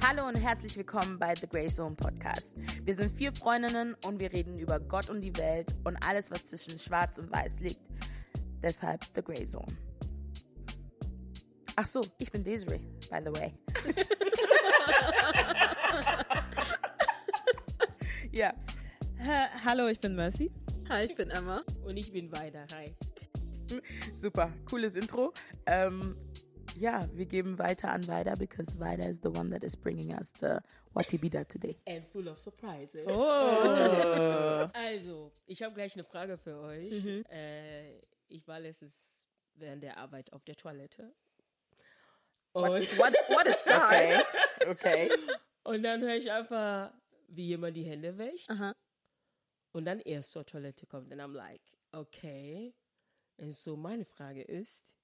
Hallo und herzlich willkommen bei The Grey Zone Podcast. Wir sind vier Freundinnen und wir reden über Gott und die Welt und alles, was zwischen Schwarz und Weiß liegt. Deshalb The Grey Zone. Ach so, ich bin Desiree, by the way. ja. Ha Hallo, ich bin Mercy. Hi, ich bin Emma. Und ich bin weiter. Hi. Super, cooles Intro. Ähm, ja, wir geben weiter an Weida, because Weida is the one that is bringing us the Watibida today. And full of surprises. Oh. Also, ich habe gleich eine Frage für euch. Äh, ich war letztens während der Arbeit auf der Toilette. Und, What, what is that? Okay, okay. und dann höre ich einfach, wie jemand die Hände wäscht. Aha. Und dann erst zur Toilette kommt. Und I'm like, okay. Und so meine Frage ist,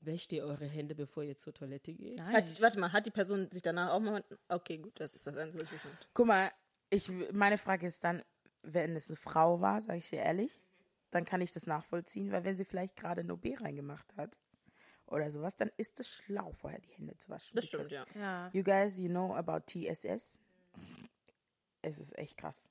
wäscht ihr eure Hände, bevor ihr zur Toilette geht? Hat, warte mal, hat die Person sich danach auch mal. Okay, gut, das ist das Einzige, was ich wissen. Guck mal, ich, meine Frage ist dann, wenn es eine Frau war, sage ich dir ehrlich, dann kann ich das nachvollziehen, weil wenn sie vielleicht gerade ein OB reingemacht hat oder sowas, dann ist es schlau, vorher die Hände zu waschen. Das stimmt, ja. Ja. You guys, you know about TSS? Es ist echt krass.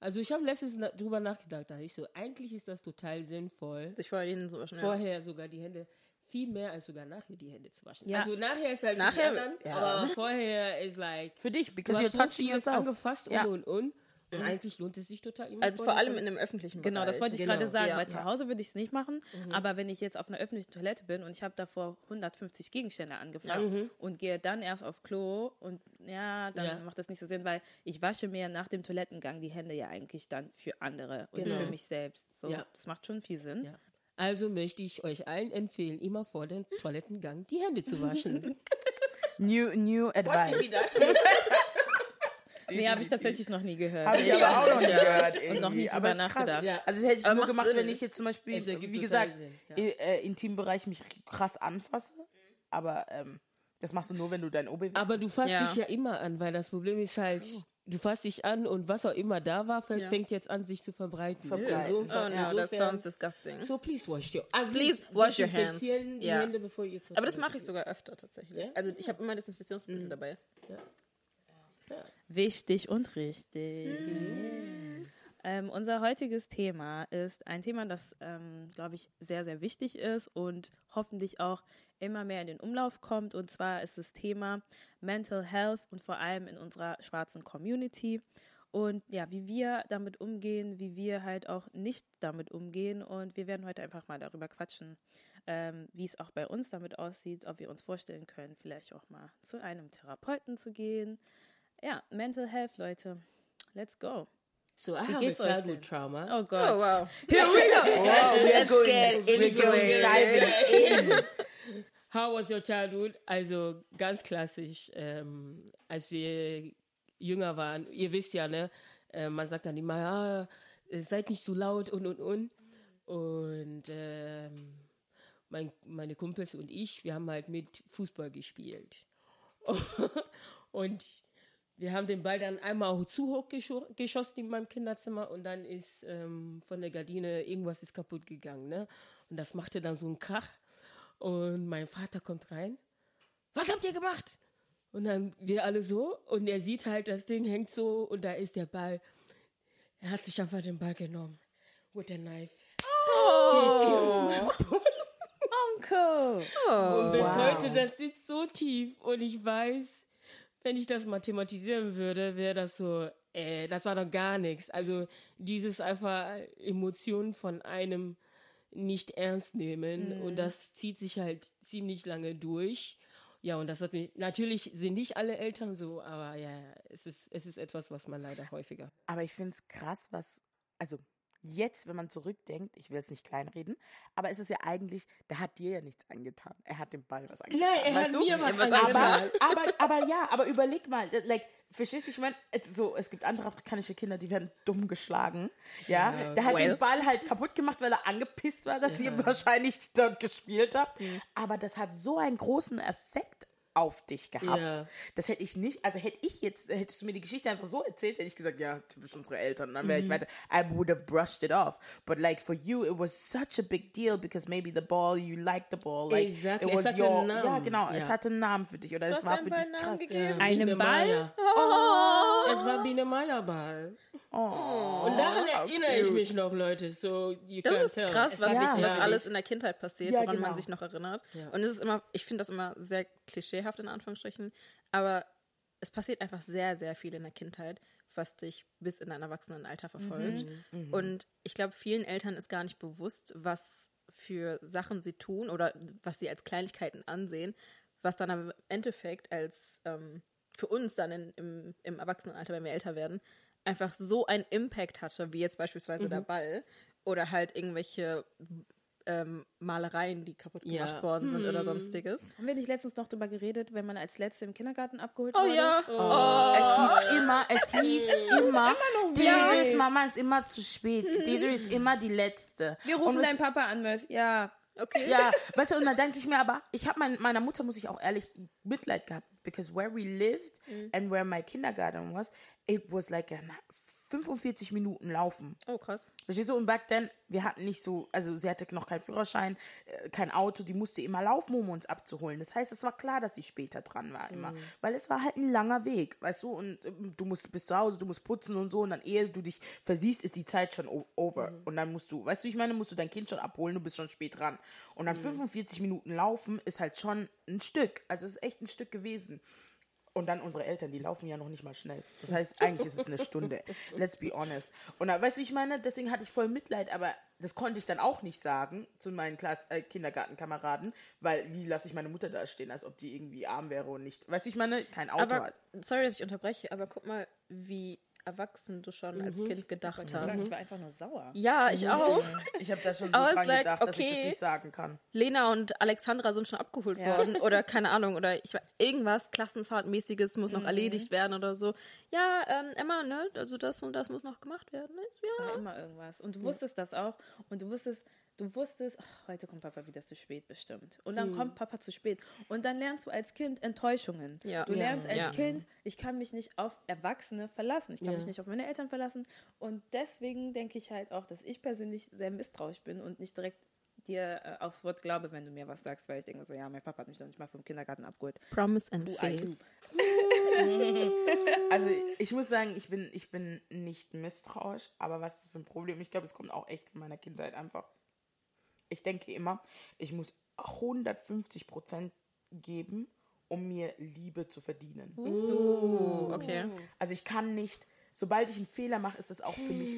Also ich habe letztens na drüber nachgedacht. Da ich so, eigentlich ist das total sinnvoll. Sich vorher die Hände so waschen. Ja. vorher sogar die Hände viel mehr als sogar nachher die Hände zu waschen. Ja. Also nachher ist halt für Nachher- anderen, ja. aber vorher ist like Für dich, du because you're touching yourself. angefasst Ja. und und und und eigentlich lohnt es sich total immer Also vor allem in dem öffentlichen Genau, das Bereich. wollte ich Genau, gerade sagen, ja. weil zu Hause würde ich es nicht machen, aber wenn ich jetzt auf einer öffentlichen Toilette bin und ich habe davor 150 Gegenstände angefasst und gehe dann erst auf Klo und ja, dann Ja. macht das nicht so Sinn, weil ich wasche mir nach dem Toilettengang die Hände ja eigentlich dann für andere und nicht Genau. für mich selbst. So, Ja. das macht schon viel Sinn. Also möchte ich euch allen empfehlen, immer vor dem Toilettengang die Hände zu waschen. New, new advice. Nee, habe ich tatsächlich noch nie gehört. Habe ich aber auch noch nie gehört. Irgendwie. noch nie aber drüber nachgedacht. Ja. Also das hätte ich Aber nur macht gemacht, Sinn. wenn ich jetzt zum Beispiel, wie gesagt, Sinn, ja. äh, Intimbereich mich krass anfasse. Aber ähm, das machst du nur, wenn du dein OB Aber du fasst Ja. dich ja immer an, weil das Problem ist halt, du fasst dich an und was auch immer da war, fängt Ja. fängt jetzt an, sich zu verbreiten. Verbreiten. Oh Insofern, no, that insofern sounds disgusting. so please wash your, also Please wash your hands. die Ja. Hände, bevor ihr zur Aber das mache ich sogar öfter tatsächlich. Ja? Also ich habe immer Desinfektionsmittel dabei. Wichtig und richtig. Ähm, unser heutiges Thema ist ein Thema, das, ähm, glaube ich, sehr, sehr wichtig ist und hoffentlich auch immer mehr in den Umlauf kommt. Und zwar ist das Thema Mental Health und vor allem in unserer schwarzen Community. Und ja, wie wir damit umgehen, wie wir halt auch nicht damit umgehen. Und wir werden heute einfach mal darüber quatschen, ähm, wie es auch bei uns damit aussieht, ob wir uns vorstellen können, vielleicht auch mal zu einem Therapeuten zu gehen. Ja, Mental Health, Leute. Let's go. So I have a childhood trauma. Oh Gott. Oh wow. Here we go. Wow, we're going, get we're into going it. diving in. How was your childhood? Also ganz klassisch, ähm, als wir jünger waren, ihr wisst ja, ne, äh, man sagt dann immer, ja, äh, seid nicht so laut und und und. Und ähm, mein, meine Kumpels und ich, wir haben halt mit Fußball gespielt. und wir haben den Ball dann einmal auch zu hoch gescho geschossen in meinem Kinderzimmer und dann ist ähm, von der Gardine irgendwas ist kaputt gegangen, ne? Und das machte dann so einen Krach. Und mein Vater kommt rein. Was habt ihr gemacht? Und dann wir alle so und er sieht halt, das Ding hängt so und da ist der Ball. Er hat sich einfach den Ball genommen. With a knife. Onkel. Und bis heute, das sitzt so tief und ich weiß, wenn ich das mal thematisieren würde, wäre das so, äh, das war doch gar nichts. Also dieses einfach Emotionen von einem nicht ernst nehmen und das zieht sich halt ziemlich lange durch. Ja, und das hat mich, natürlich sind nicht alle Eltern so, aber ja, es ist, es ist etwas, was man leider häufiger. Aber ich finde es krass, was, also jetzt, wenn man zurückdenkt, ich will es nicht kleinreden, aber es ist ja eigentlich, der hat dir ja nichts angetan. Er hat dem Ball was angetan. Nein, er hat du? mir was was angetan. aber, aber, aber ja, aber überleg mal, das- like, verstehst du, ich meine, es- so, es gibt andere afrikanische Kinder, die werden dumm geschlagen. Ja, der hat well. den Ball halt kaputt gemacht, weil er angepisst war, dass ihr wahrscheinlich dort gespielt habt. Aber das hat so einen großen Effekt auf dich gehabt. Ja. Das hätte ich nicht, also hätte ich jetzt, hättest du mir die Geschichte einfach so erzählt, hätte ich gesagt, ja, typisch unsere Eltern, dann Mhm. wäre ich weiter, I would have brushed it off. But like for you, it was such a big deal because maybe the ball, you liked the ball. Like, Exactly. It Es was hatte your, einen Namen. Ja, genau, es Ja. hatte einen Namen für dich oder es hast war einen für dich krass. Einem Biene Ball? Meier. Es war Biene Meier Ball. Oh, Und daran erinnere ich cute. mich noch, Leute. So, you Das can't ist tell. krass, was, was wichtig. alles in der Kindheit passiert, Ja, woran genau. man sich noch erinnert. Und es ist immer, ich finde das immer sehr klischeehaft in Anführungsstrichen, aber es passiert einfach sehr, sehr viel in der Kindheit, was dich bis in dein Erwachsenenalter verfolgt. Und ich glaube, vielen Eltern ist gar nicht bewusst, was für Sachen sie tun oder was sie als Kleinigkeiten ansehen, was dann im Endeffekt als ähm, für uns dann in, im, im Erwachsenenalter, wenn wir älter werden, einfach so einen Impact hatte, wie jetzt beispielsweise der Ball oder halt irgendwelche ähm, Malereien, die kaputt Ja. gemacht worden sind oder sonstiges. Haben wir nicht letztens noch darüber geredet, wenn man als Letzte im Kindergarten abgeholt Oh wurde? ja, Es hieß immer, es hieß immer, weh. Desure's Mama ist immer zu spät. Desiree ist immer die Letzte. Wir rufen deinen Papa an, Mörs. Ja. okay. Ja, weißt du, und dann denke ich mir aber, ich habe mein, meiner Mutter, muss ich auch ehrlich, Mitleid gehabt, because where we lived and where my kindergarten was, it was like a 45 Minuten laufen. Oh, krass. Verstehst du? Und back then, wir hatten nicht so, also sie hatte noch keinen Führerschein, äh, kein Auto, die musste immer laufen, um uns abzuholen. Das heißt, es war klar, dass sie später dran war immer. Weil es war halt ein langer Weg, weißt du? Und ähm, du musst bis zu Hause, du musst putzen und so. Und dann, ehe du dich versiehst, ist die Zeit schon over. Und dann musst du, weißt du, ich meine, musst du dein Kind schon abholen, du bist schon spät dran. Und dann 45 Minuten laufen ist halt schon ein Stück. Also es ist echt ein Stück gewesen. Und dann unsere Eltern, die laufen ja noch nicht mal schnell. Das heißt, eigentlich ist es eine Stunde. Let's be honest. Und da, weißt du, ich meine, deswegen hatte ich voll Mitleid, aber das konnte ich dann auch nicht sagen zu meinen Klass äh, Kindergartenkameraden, weil wie lasse ich meine Mutter da stehen, als ob die irgendwie arm wäre und nicht. Weißt du, ich meine, kein Auto Aber, hat. sorry, dass ich unterbreche, aber guck mal, wie erwachsen du schon als Kind gedacht Ich, hast. sagen, ich war einfach nur sauer. Ja, ich auch. Ich habe da schon so was dran like, gedacht, dass ich okay. das nicht sagen kann. Lena und Alexandra sind schon abgeholt worden oder keine Ahnung oder ich war irgendwas Klassenfahrtmäßiges muss noch erledigt werden oder so. Ja, ähm, Emma, ne, also das und das muss noch gemacht werden. Ne? Es Ja. war immer irgendwas. Und du wusstest das auch. Und du wusstest, du wusstest, ach, heute kommt Papa wieder zu spät bestimmt. Und dann kommt Papa zu spät. Und dann lernst du als Kind Enttäuschungen. Ja. Du Ja. lernst als Ja. Kind, ich kann mich nicht auf Erwachsene verlassen. Ich kann Ja. mich nicht auf meine Eltern verlassen. Und deswegen denke ich halt auch, dass ich persönlich sehr misstrauisch bin und nicht direkt dir äh, aufs Wort glaube, wenn du mir was sagst, weil ich denke so, ja, mein Papa hat mich doch nicht mal vom Kindergarten abgeholt. Promise and faith. do. Also ich muss sagen, ich bin, ich bin nicht misstrauisch, aber was ist für ein Problem? Ich glaube, es kommt auch echt von meiner Kindheit einfach. Ich denke immer, ich muss 150 Prozent geben, um mir Liebe zu verdienen. Oh, okay. Also ich kann nicht, sobald ich einen Fehler mache, ist das auch für mich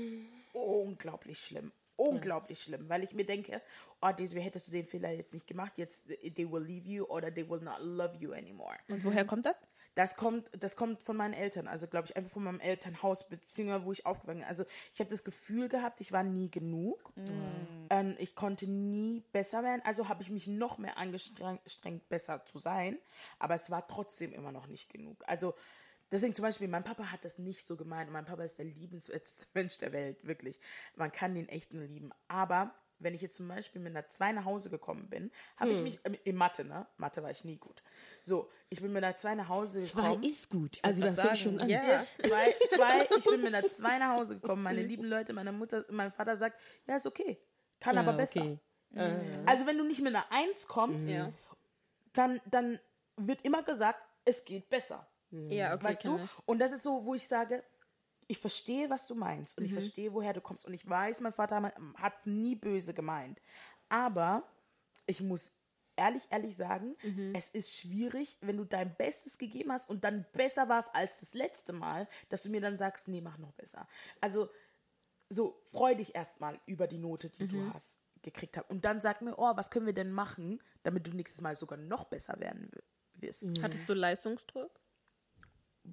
unglaublich schlimm. Unglaublich schlimm, weil ich mir denke, oh, Desiree, hättest du den Fehler jetzt nicht gemacht, jetzt they will leave you oder they will not love you anymore. Und woher kommt das? Das kommt, das kommt von meinen Eltern, also glaube ich einfach von meinem Elternhaus, beziehungsweise wo ich aufgewachsen bin. Also ich habe das Gefühl gehabt, ich war nie genug. Ähm, ich konnte nie besser werden, also habe ich mich noch mehr angestrengt, besser zu sein. Aber es war trotzdem immer noch nicht genug. Also deswegen zum Beispiel, mein Papa hat das nicht so gemeint. Mein Papa ist der liebenswerteste Mensch der Welt, wirklich. Man kann den echt nur lieben. Aber wenn ich jetzt zum Beispiel mit einer 2 nach Hause gekommen bin, habe ich mich, ähm, in Mathe, ne? Mathe war ich nie gut. So, ich bin mit einer 2 nach Hause gekommen. ist gut. Also das fängt schon an. Ja. Zwei, zwei, ich bin mit einer 2 nach Hause gekommen. Meine lieben Leute, meine Mutter, mein Vater sagt, ja, ist okay. Kann aber besser. okay. Also wenn du nicht mit einer 1 kommst, Ja. dann, dann wird immer gesagt, es geht besser. Ja, okay, weißt du? Und das ist so, wo ich sage, ich verstehe, was du meinst und ich verstehe, woher du kommst. Und ich weiß, mein Vater hat es nie böse gemeint. Aber ich muss ehrlich, ehrlich sagen, es ist schwierig, wenn du dein Bestes gegeben hast und dann besser warst als das letzte Mal, dass du mir dann sagst, nee, mach noch besser. Also so freu dich erstmal über die Note, die du hast gekriegt hast. Und dann sag mir, oh, was können wir denn machen, damit du nächstes Mal sogar noch besser werden wirst. Hattest du Leistungsdruck?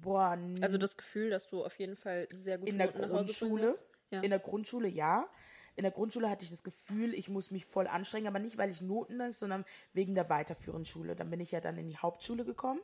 Boah, n- Also das Gefühl, dass du auf jeden Fall sehr gut in der Grundschule, Ja. in der Grundschule ja. In der Grundschule hatte ich das Gefühl, ich muss mich voll anstrengen, aber nicht, weil ich Noten ist, sondern wegen der weiterführenden Schule. Dann bin ich ja dann in die Hauptschule gekommen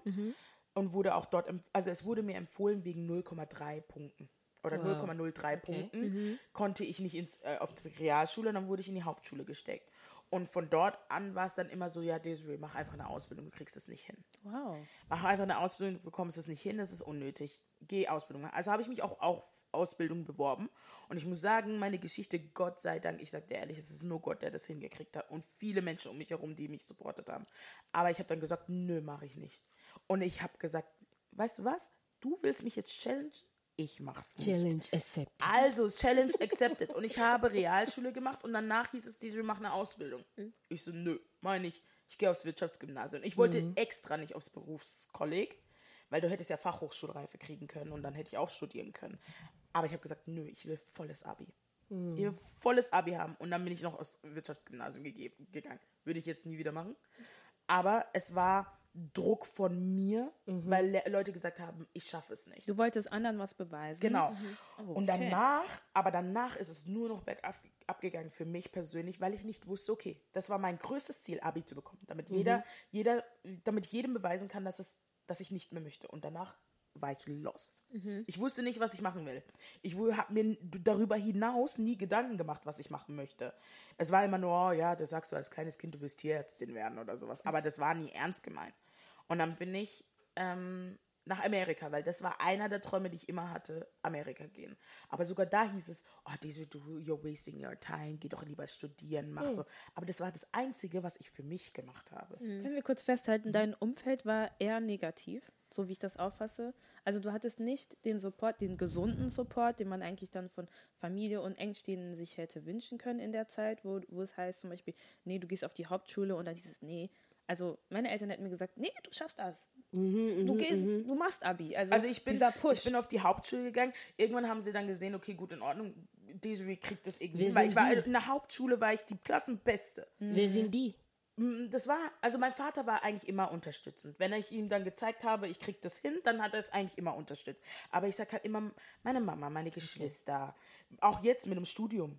und wurde auch dort, also es wurde mir empfohlen wegen 0,3 Punkten oder 0,03 Punkten konnte ich nicht ins, äh, auf die Realschule, dann wurde ich in die Hauptschule gesteckt. Und von dort an war es dann immer so, ja, Desiree, mach einfach eine Ausbildung, du kriegst es nicht hin. Wow. Mach einfach eine Ausbildung, du bekommst es nicht hin, das ist unnötig. Geh Ausbildung machen. Also habe ich mich auch auf Ausbildung beworben. Und ich muss sagen, meine Geschichte, Gott sei Dank, ich sage dir ehrlich, es ist nur Gott, der das hingekriegt hat. Und viele Menschen um mich herum, die mich supportet haben. Aber ich habe dann gesagt, nö, mache ich nicht. Und ich habe gesagt, weißt du was? Du willst mich jetzt challenge? Ich mach's nicht. Challenge accept. Also, Challenge accepted. Und ich habe Realschule gemacht und danach hieß es, diese mach eine Ausbildung. Ich so, nö, meine ich. Ich gehe aufs Wirtschaftsgymnasium. Ich wollte extra nicht aufs Berufskolleg, weil du hättest ja Fachhochschulreife kriegen können und dann hätte ich auch studieren können. Aber ich habe gesagt, nö, ich will volles Abi. Ich will volles Abi haben. Und dann bin ich noch aufs Wirtschaftsgymnasium gegeben, gegangen. Würde ich jetzt nie wieder machen. Aber es war Druck von mir, weil Le Leute gesagt haben, ich schaffe es nicht. Du wolltest anderen was beweisen. Genau. Oh, Und okay. danach, aber danach ist es nur noch bergab abgegangen für mich persönlich, weil ich nicht wusste, okay, das war mein größtes Ziel, Abi zu bekommen, damit jeder, jeder, damit jedem beweisen kann, dass es, dass ich nicht mehr möchte. Und danach war ich lost. Ich wusste nicht, was ich machen will. Ich habe mir darüber hinaus nie Gedanken gemacht, was ich machen möchte. Es war immer nur, oh, ja, du sagst so als kleines Kind, du wirst Tierärztin werden oder sowas. Aber das war nie ernst gemeint. Und dann bin ich ähm, nach Amerika, weil das war einer der Träume, die ich immer hatte, Amerika gehen. Aber sogar da hieß es, oh, diese, du, you're wasting your time, geh doch lieber studieren, mach so. Aber das war das Einzige, was ich für mich gemacht habe. Können wir kurz festhalten, dein Umfeld war eher negativ, so wie ich das auffasse. Also du hattest nicht den Support, den gesunden Support, den man eigentlich dann von Familie und Engstehenden sich hätte wünschen können in der Zeit, wo, wo es heißt zum Beispiel, nee, du gehst auf die Hauptschule und dann dieses, nee. Also meine Eltern hätten mir gesagt, nee, du schaffst das. du gehst, du machst Abi. Also, Also ich bin, dieser Push. ich bin auf die Hauptschule gegangen. Irgendwann haben sie dann gesehen, okay, gut, in Ordnung. Desiree kriegt das irgendwie. Weil ich war in der Hauptschule war ich die Klassenbeste. Wer sind die? Mm, Das war, also mein Vater war eigentlich immer unterstützend. Wenn ich ihm dann gezeigt habe, ich krieg das hin, dann hat er es eigentlich immer unterstützt. Aber ich sag halt immer, meine Mama, meine Geschwister, auch jetzt mit dem Studium.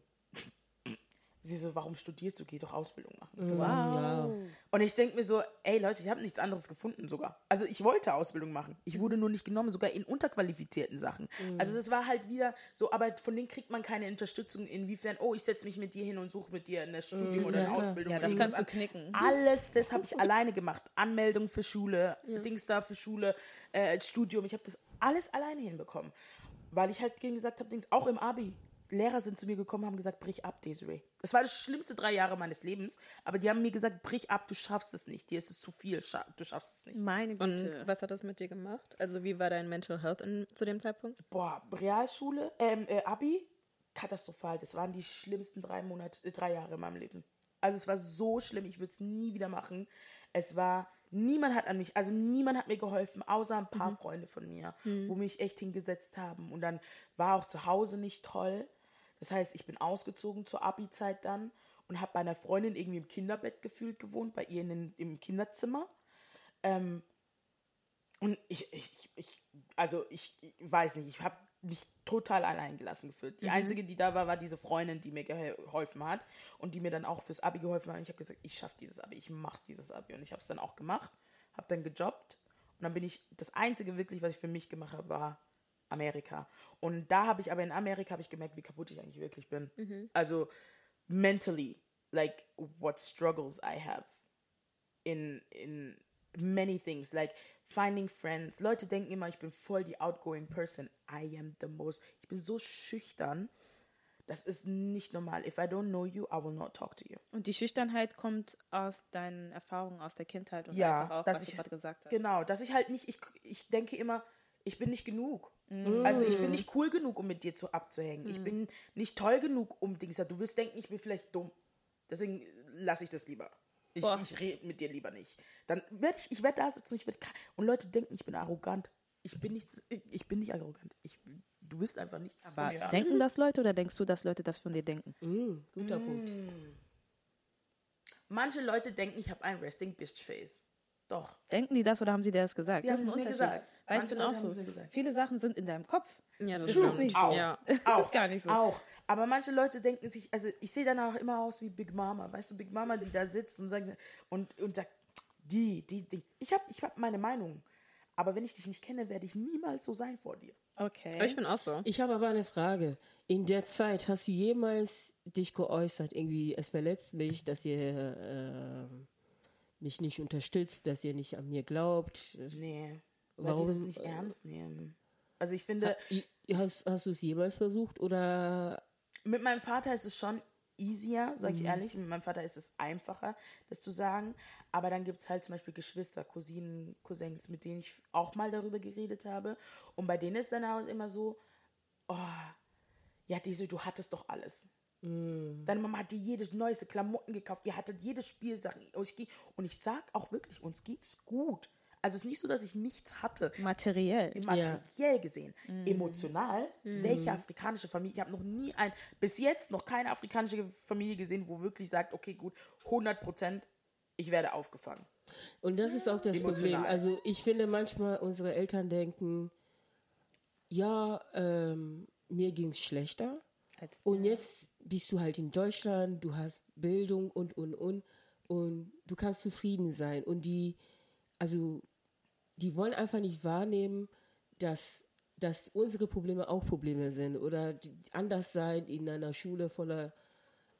Sie so, warum studierst du? Geh doch Ausbildung machen. Für was? Wow. Und ich denke mir so, ey Leute, ich habe nichts anderes gefunden sogar. Also ich wollte Ausbildung machen. Ich wurde nur nicht genommen, sogar in unterqualifizierten Sachen. Also das war halt wieder so, aber von denen kriegt man keine Unterstützung inwiefern, oh, ich setze mich mit dir hin und suche mit dir ein Studium oder eine Ausbildung. Ja, das kannst du knicken. Alles, das habe ich alleine gemacht. Anmeldung für Schule, Dings da für Schule, äh, Studium. Ich habe das alles alleine hinbekommen. Weil ich halt gegen gesagt habe, Dings, auch im Abi. Lehrer sind zu mir gekommen, haben gesagt, brich ab, Desiree. Das war das schlimmste drei Jahre meines Lebens. Aber die haben mir gesagt, brich ab, du schaffst es nicht. Dir ist es zu viel, scha du schaffst es nicht. Meine Und Güte. was hat das mit dir gemacht? Also wie war dein Mental Health in, zu dem Zeitpunkt? Boah, Realschule, ähm, äh, Abi, katastrophal. Das waren die schlimmsten drei Monate, äh, drei Jahre in meinem Leben. Also es war so schlimm, ich würde es nie wieder machen. Es war, niemand hat an mich, also niemand hat mir geholfen, außer ein paar Freunde von mir, wo mich echt hingesetzt haben. Und dann war auch zu Hause nicht toll. Das heißt, ich bin ausgezogen zur Abi-Zeit dann und habe bei einer Freundin irgendwie im Kinderbett gefühlt gewohnt, bei ihr in den, im Kinderzimmer. Ähm, und ich, ich, ich, also ich, ich weiß nicht, ich habe mich total allein gelassen gefühlt. Die einzige, die da war, war diese Freundin, die mir geholfen hat und die mir dann auch fürs Abi geholfen hat. Und ich habe gesagt, ich schaffe dieses Abi, ich mache dieses Abi. Und ich habe es dann auch gemacht, habe dann gejobbt. Und dann bin ich, das Einzige wirklich, was ich für mich gemacht habe, war Amerika. Und da habe ich aber in Amerika habe ich gemerkt, wie kaputt ich eigentlich wirklich bin. Also mentally, like what struggles I have in in many things like finding friends. Leute denken immer, ich bin voll die outgoing person. I am the most. Ich bin so schüchtern. Das ist nicht normal. If I don't know you, I will not talk to you. Und die Schüchternheit kommt aus deinen Erfahrungen aus der Kindheit und Ja, einfach auch, was ich- du gerade gesagt hast. Genau, dass ich halt nicht, ich, ich denke immer, ich bin nicht genug. Also ich bin nicht cool genug, um mit dir zu abzuhängen. Ich bin nicht toll genug, um Dings. Du wirst denken, ich bin vielleicht dumm. Deswegen lasse ich das lieber. Ich, Boah. ich rede mit dir lieber nicht. Dann werde ich, ich werde da sitzen und ich werde und Leute denken, ich bin arrogant. Ich bin nicht, ich bin nicht arrogant. Ich, du wirst einfach nichts Aber von mir denken das Leute oder denkst du, dass Leute das von dir denken? Mm, guter Punkt. Manche Leute denken, ich habe ein Resting Bitch Face. Doch. Denken die das oder haben sie dir das gesagt? Die das haben ist ein Unterschied. gesagt. Weil ich Manche bin Leute auch so. es mir gesagt. Viele Sachen sind in deinem Kopf. Ja, das stimmt. ist nicht so. Auch. Ja. Auch. ist gar nicht so. Auch. Aber manche Leute denken sich, also ich sehe dann auch immer aus wie Big Mama. Weißt du, Big Mama, die da sitzt und sagt, und, und sagt, die, die, die. Ich habe ich hab meine Meinung. Aber wenn ich dich nicht kenne, werde ich niemals so sein vor dir. Okay. Ich bin auch so. Ich habe aber eine Frage. In der Zeit hast du jemals dich geäußert, irgendwie, es verletzt mich, dass ihr äh, mich nicht unterstützt, dass ihr nicht an mir glaubt? Nee. Warum, Weil die das nicht äh, ernst nehmen. Also ich finde, I- Hast, hast du es jemals versucht oder mit meinem Vater ist es schon easier, sag ich ehrlich. Mit meinem Vater ist es einfacher, das zu sagen. Aber dann gibt es halt zum Beispiel Geschwister, Cousinen, Cousins, mit denen ich auch mal darüber geredet habe. Und bei denen ist dann auch immer so, oh, ja, diese, du hattest doch alles. Deine Mama hat dir jedes neueste Klamotten gekauft, ihr hattet jedes Spielsachen. Und ich, sag auch wirklich, uns geht's gut. Also es ist nicht so, dass ich nichts hatte Materiell. materiell gesehen, emotional, welche afrikanische Familie, ich habe noch nie ein, bis jetzt noch keine afrikanische Familie gesehen, wo wirklich sagt, okay, gut, 100 Prozent, ich werde aufgefangen. Und das ist auch das Emotional. Problem. Also ich finde manchmal, unsere Eltern denken, ja, ähm, mir ging es schlechter. Als Und jetzt bist du halt in Deutschland, du hast Bildung und, und, und. Und du kannst zufrieden sein. Und die, also, die wollen einfach nicht wahrnehmen, dass, dass unsere Probleme auch Probleme sind. Oder anders sein in einer Schule voller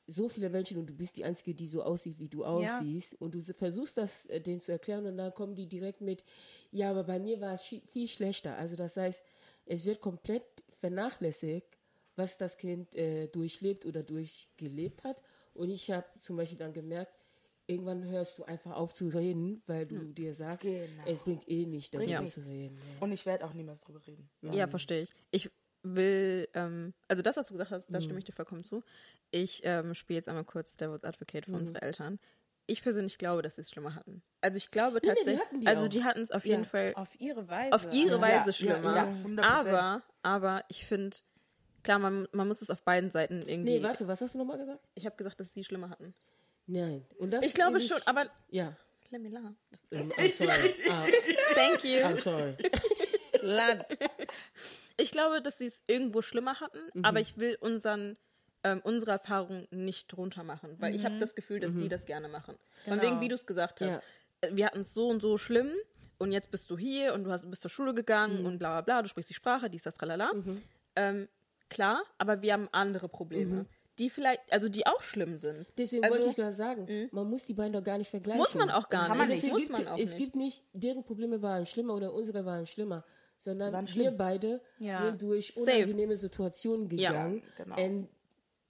so viele Menschen und du bist die Einzige, die so aussieht, wie du aussiehst. Und du versuchst das äh, denen zu erklären und dann kommen die direkt mit, ja, aber bei mir war es viel schlechter. Also das heißt, es wird komplett vernachlässigt, was das Kind äh, durchlebt oder durchgelebt hat. Und ich habe zum Beispiel dann gemerkt, irgendwann hörst du einfach auf zu reden, weil du dir sagst, Genau. es bringt eh nicht, darüber Bringt zu reden. Ja. Und ich werde auch niemals drüber reden. Ja, verstehe ich. Ich will, ähm, also das, was du gesagt hast, da stimme ich dir vollkommen zu. Ich ähm, spiele jetzt einmal kurz Devil's Advocate für unsere Eltern. Ich persönlich glaube, dass sie es schlimmer hatten. Also ich glaube nee, tatsächlich, hatten die also die hatten es auf jeden Ja. Fall auf ihre Weise. auf ihre Ja, Weise ja, schlimmer. ja, 100%. aber, aber ich finde, klar, man, man muss es auf beiden Seiten irgendwie. Nee, warte, was hast du nochmal gesagt? ich habe gesagt, dass sie schlimmer hatten. Nein. Und das Ich glaube schon, aber Ja. let me laugh. Ähm, I'm sorry. Ah, Thank you. I'm sorry. Land. Ich glaube, dass sie es irgendwo schlimmer hatten, Mhm. aber ich will unseren ähm, unsere Erfahrung nicht drunter machen, weil ich Mhm. habe das Gefühl, dass die das gerne machen. Von wegen, wie du es gesagt hast. Ja. Äh, Wir hatten es so und so schlimm und jetzt bist du hier und du hast, bist zur Schule gegangen Mhm. und bla bla bla, du sprichst die Sprache, dies, das, tralala. Ähm, klar, aber wir haben andere Probleme, die vielleicht, also die auch schlimm sind. Mhm. Deswegen Also- wollte ich gerade sagen, man muss die beiden doch gar nicht vergleichen. Muss man auch gar Kann nicht. nicht. gibt, man auch es nicht. gibt nicht, deren Probleme waren schlimmer oder unsere waren schlimmer, sondern waren wir schlimm. beide Ja. sind durch Safe. unangenehme Situationen Ja, gegangen. genau. And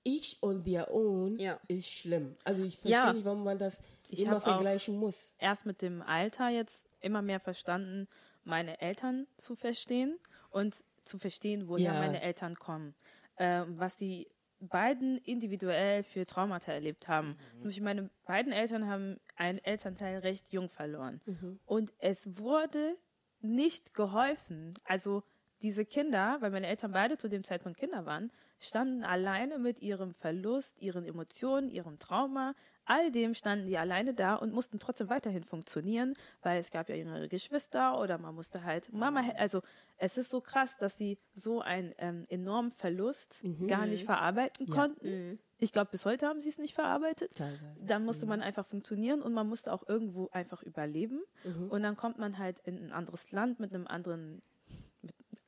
each on their own Ja. ist schlimm. Also ich verstehe Ja. nicht, warum man das Ich immer vergleichen muss. erst mit dem Alter jetzt immer mehr verstanden, meine Eltern zu verstehen und zu verstehen, woher Ja. meine Eltern kommen. Ähm, was die beiden individuell für Traumata erlebt haben. Beispiel meine beiden Eltern haben einen Elternteil recht jung verloren. Und es wurde nicht geholfen. Also diese Kinder, weil meine Eltern beide zu dem Zeitpunkt Kinder waren, standen alleine mit ihrem Verlust, ihren Emotionen, ihrem Trauma, all dem standen die alleine da und mussten trotzdem weiterhin funktionieren, weil es gab ja jüngere Geschwister oder man musste halt Mama, also es ist so krass, dass die so einen ähm, enormen Verlust gar nicht verarbeiten konnten. Ich glaube, bis heute haben sie es nicht verarbeitet. Teilweise. Dann musste man einfach funktionieren und man musste auch irgendwo einfach überleben. Und dann kommt man halt in ein anderes Land mit einem anderen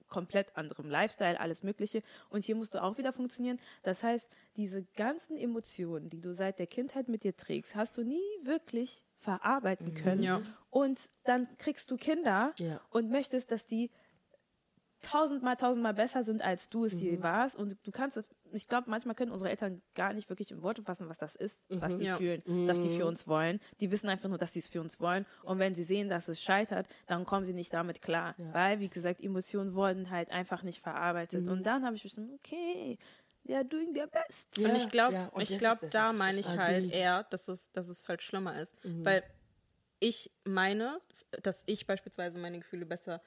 komplett anderem Lifestyle, alles Mögliche. Und hier musst du auch wieder funktionieren. Das heißt, diese ganzen Emotionen, die du seit der Kindheit mit dir trägst, hast du nie wirklich verarbeiten können. Ja. Und dann kriegst du Kinder Ja. und möchtest, dass die tausendmal, tausendmal besser sind, als du es Mhm. je warst. Und du kannst es, ich glaube, manchmal können unsere Eltern gar nicht wirklich in Worte fassen, was das ist, was die Mhm. Ja. fühlen, dass die für uns wollen. Die wissen einfach nur, dass sie es für uns wollen. Und wenn sie sehen, dass es scheitert, dann kommen sie nicht damit klar. Weil, wie gesagt, Emotionen wurden halt einfach nicht verarbeitet. Mhm. Und dann habe ich verstanden, okay, they are doing their best. Und ich glaube, ja, und ich glaube, ist- das da meine ich agree. halt eher, dass es, dass es halt schlimmer ist. Weil ich meine, dass ich beispielsweise meine Gefühle besser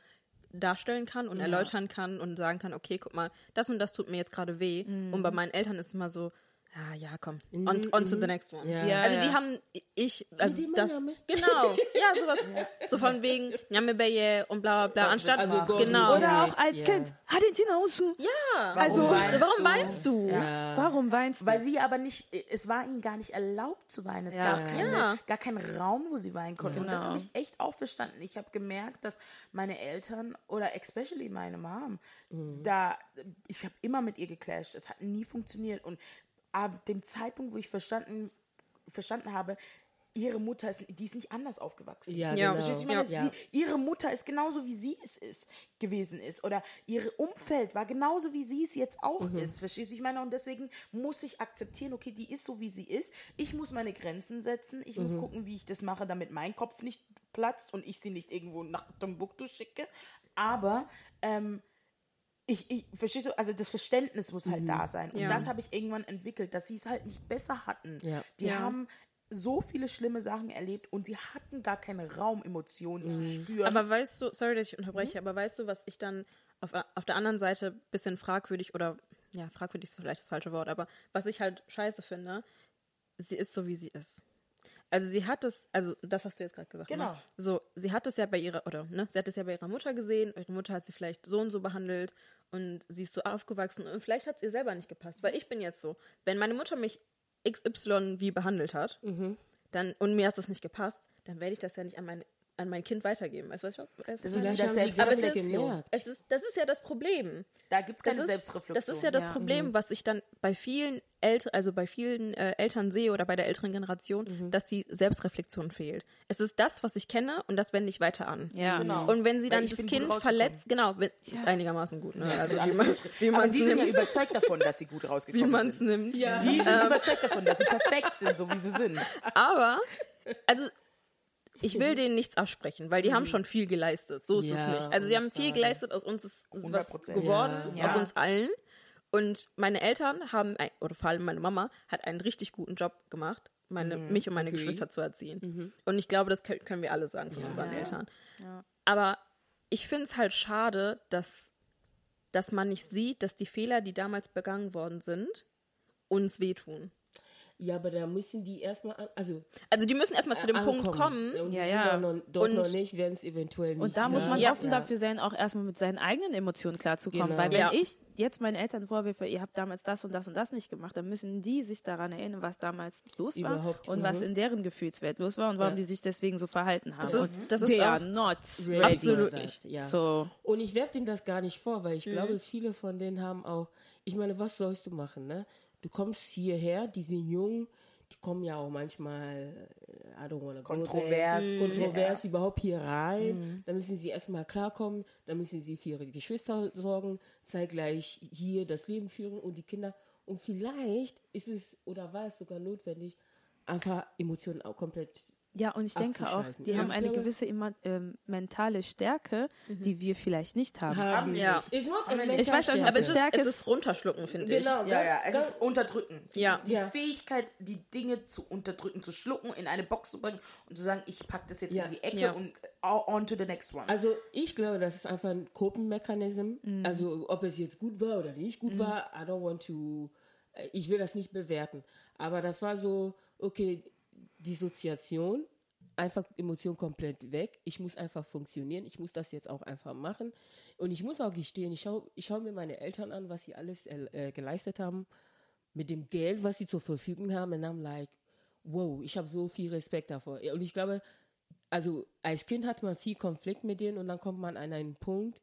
darstellen kann und erläutern kann und sagen kann, okay, guck mal, das und das tut mir jetzt gerade weh. Und bei meinen Eltern ist es immer so, Ah, ja, komm. On, on to the next one. Ja. Ja, also ja. die haben ich also das genau ja sowas so von wegen Nyamebeye und bla bla bla anstatt Also genau Oder Ja. auch als Ja. Kind. Hat den Tina Ausu. ja Also, weinst warum weinst du Ja. Warum weinst du? Weil sie aber nicht, es war ihnen gar nicht erlaubt zu weinen. Es Ja. gab keine, Ja. gar keinen Raum, wo sie weinen konnten. Und das Genau. habe ich echt auch verstanden. Ich habe gemerkt, dass meine Eltern oder especially meine Mom, da, ich habe immer mit ihr geclasht. Es hat nie funktioniert. Und ab dem Zeitpunkt, wo ich verstanden, verstanden habe, ihre Mutter ist, die ist nicht anders aufgewachsen. Ja, Ja. genau. Verstehst du? Ich meine, Ja. sie, ihre Mutter ist genauso wie sie es ist, gewesen ist. Oder ihr Umfeld war genauso wie sie es jetzt auch Mhm. ist. Verstehst du? Ich meine, und deswegen muss ich akzeptieren, okay, die ist so wie sie ist. Ich muss meine Grenzen setzen. Ich Mhm. muss gucken, wie ich das mache, damit mein Kopf nicht platzt und ich sie nicht irgendwo nach Timbuktu schicke. Aber ähm, ich, ich, verstehst du, also das Verständnis muss Mhm. halt da sein. Und Ja. das habe ich irgendwann entwickelt, dass sie es halt nicht besser hatten. Ja. Die Ja. haben so viele schlimme Sachen erlebt und sie hatten gar keinen Raum, Emotionen zu Mhm. spüren. aber weißt du sorry dass ich unterbreche aber weißt du was ich dann auf, auf der anderen Seite ein bisschen fragwürdig oder ja fragwürdig ist vielleicht das falsche Wort aber was ich halt scheiße finde sie ist so wie sie ist also sie hat es, also das hast du jetzt gerade gesagt. Genau. Ne? So, sie hat es ja bei ihrer, oder ne, sie hat es ja bei ihrer Mutter gesehen, ihre Mutter hat sie vielleicht so und so behandelt und sie ist so aufgewachsen und vielleicht hat es ihr selber nicht gepasst. Weil ich bin jetzt so, wenn meine Mutter mich XY wie behandelt hat, Mhm. dann, und mir hat das nicht gepasst, dann werde ich das ja nicht an mein, an mein Kind weitergeben. Weißt du, was ich weißt du, Das ist wieder sie aber es Selbstreflexion. ist, es ist, das ist ja das Problem. Da gibt es keine Das ist, Selbstreflexion. das ist ja das Ja. Problem, was ich dann bei vielen Eltern, also bei vielen äh, Eltern sehe oder bei der älteren Generation, Mhm. dass die Selbstreflexion fehlt. Es ist das, was ich kenne und das wende ich weiter an. Ja. Genau. Und wenn sie dann das Kind verletzt, genau, wenn, einigermaßen gut, ne? Also wie man wie Aber man's die sind ja nimmt. überzeugt davon, dass sie gut Wie rausgekommen man es sind. nimmt. Ja. Die sind überzeugt davon, dass sie perfekt sind, so wie sie sind. Aber, also, ich will denen nichts absprechen, weil die haben schon viel geleistet. So ist Ja, es nicht. Also, sie haben viel geleistet, aus uns ist, ist was 100%. geworden, Ja. aus uns allen. Und meine Eltern haben, ein, oder vor allem meine Mama, hat einen richtig guten Job gemacht, meine, mich und meine Geschwister zu erziehen. Und ich glaube, das können, wir alle sagen von unseren Eltern. Aber ich finde es halt schade, dass, dass man nicht sieht, dass die Fehler, die damals begangen worden sind, uns wehtun. Ja, aber da müssen die erstmal, an- also Also die müssen erstmal zu dem Punkt ankommen. kommen. Und die Ja, sind ja. noch, dort Und- noch nicht, werden es eventuell nicht Und da muss sein. man Ja. offen Ja. dafür sein, auch erstmal mit seinen eigenen Emotionen klarzukommen. Genau. Weil wenn Ja. ich jetzt meinen Eltern vorwürfe, ihr habt damals das und das und das nicht gemacht, dann müssen die sich daran erinnern, was damals los war Überhaupt, und mhm. was in deren Gefühlswelt los war und warum Ja. die sich deswegen so verhalten haben. Das ist- und das ist they auch- are not Ready Absolut nicht. Ja. So, Und ich werfe denen das gar nicht vor, weil ich glaube, viele von denen haben auch, ich meine, was sollst du machen, ne? Du kommst hierher, die sind jung, die kommen ja auch manchmal, äh, I don't wanna go Kontrovers. there, kontrovers überhaupt hier rein. Dann müssen sie erstmal klarkommen, dann müssen sie für ihre Geschwister sorgen, zeitgleich hier das Leben führen und die Kinder. Und vielleicht ist es oder war es sogar notwendig, einfach Emotionen auch komplett ja, und ich denke auch, die Ja, haben ich eine glaube- gewisse ähm, mentale Stärke, die wir vielleicht nicht haben. haben. Ja. Ich mental weiß auch nicht. Aber es ist, es ist runterschlucken, finde ich. Genau, Ja, ja, es ganz- ist unterdrücken. Sie- Ja. Die Ja. Fähigkeit, die Dinge zu unterdrücken, zu schlucken, in eine Box zu bringen und zu sagen, ich packe das jetzt Ja. in die Ecke Ja. und uh, on to the next one. Also ich glaube, das ist einfach ein Coping-Mechanism. Also ob es jetzt gut war oder nicht gut war, I don't want to, äh, ich will das nicht bewerten. Aber das war so, okay, Dissoziation, einfach Emotion komplett weg. Ich muss einfach funktionieren. Ich muss das jetzt auch einfach machen. Und ich muss auch gestehen, ich schaue ich schau mir meine Eltern an, was sie alles äh, äh, geleistet haben mit dem Geld, was sie zur Verfügung haben. Und I'm like, wow, ich habe so viel Respekt davor. Und ich glaube, also als Kind hat man viel Konflikt mit denen und dann kommt man an einen Punkt,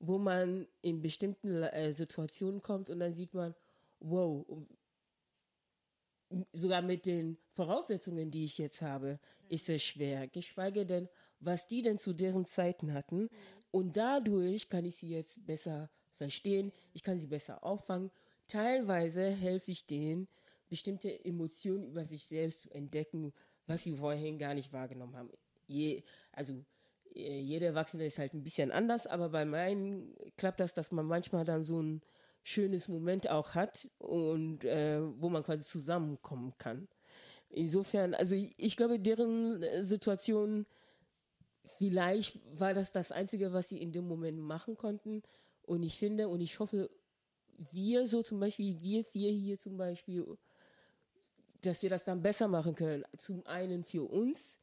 wo man in bestimmten äh, Situationen kommt und dann sieht man, wow, sogar mit den Voraussetzungen, die ich jetzt habe, ist es schwer. Geschweige denn, was die denn zu deren Zeiten hatten. Und dadurch kann ich sie jetzt besser verstehen, ich kann sie besser auffangen. Teilweise helfe ich denen, bestimmte Emotionen über sich selbst zu entdecken, was sie vorhin gar nicht wahrgenommen haben. Je, also äh, jeder Erwachsene ist halt ein bisschen anders, aber bei meinen klappt das, dass man manchmal dann so ein schönes Moment auch hat und äh, wo man quasi zusammenkommen kann. Insofern, also ich, ich glaube, deren äh, Situation, vielleicht war das das Einzige, was sie in dem Moment machen konnten. Und ich finde und ich hoffe, wir so zum Beispiel, wir vier hier zum Beispiel, dass wir das dann besser machen können. Zum einen für uns,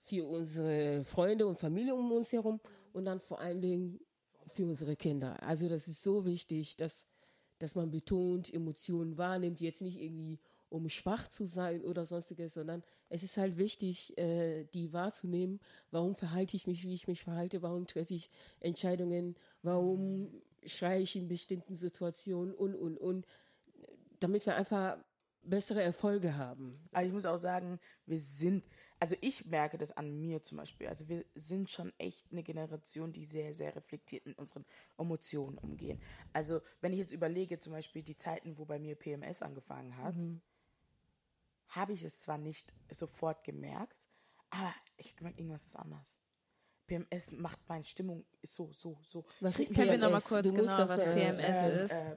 für unsere Freunde und Familie um uns herum und dann vor allen Dingen für unsere Kinder. Also das ist so wichtig, dass, dass man betont, Emotionen wahrnimmt, jetzt nicht irgendwie um schwach zu sein oder sonstiges, sondern es ist halt wichtig, äh, die wahrzunehmen. Warum verhalte ich mich, wie ich mich verhalte? Warum treffe ich Entscheidungen? Warum schreie ich in bestimmten Situationen und, und, und. Damit wir einfach bessere Erfolge haben. Aber ich muss auch sagen, wir sind, also ich merke das an mir zum Beispiel. Also wir sind schon echt eine Generation, die sehr, sehr reflektiert mit unseren Emotionen umgehen. Also wenn ich jetzt überlege, zum Beispiel die Zeiten, wo bei mir PMS angefangen hat, habe ich es zwar nicht sofort gemerkt, aber ich merke, irgendwas ist anders. PMS macht meine Stimmung so, so, so. Was ist Können wir PMS? noch mal kurz Du genau, was PMS ähm, ist? äh, Äh,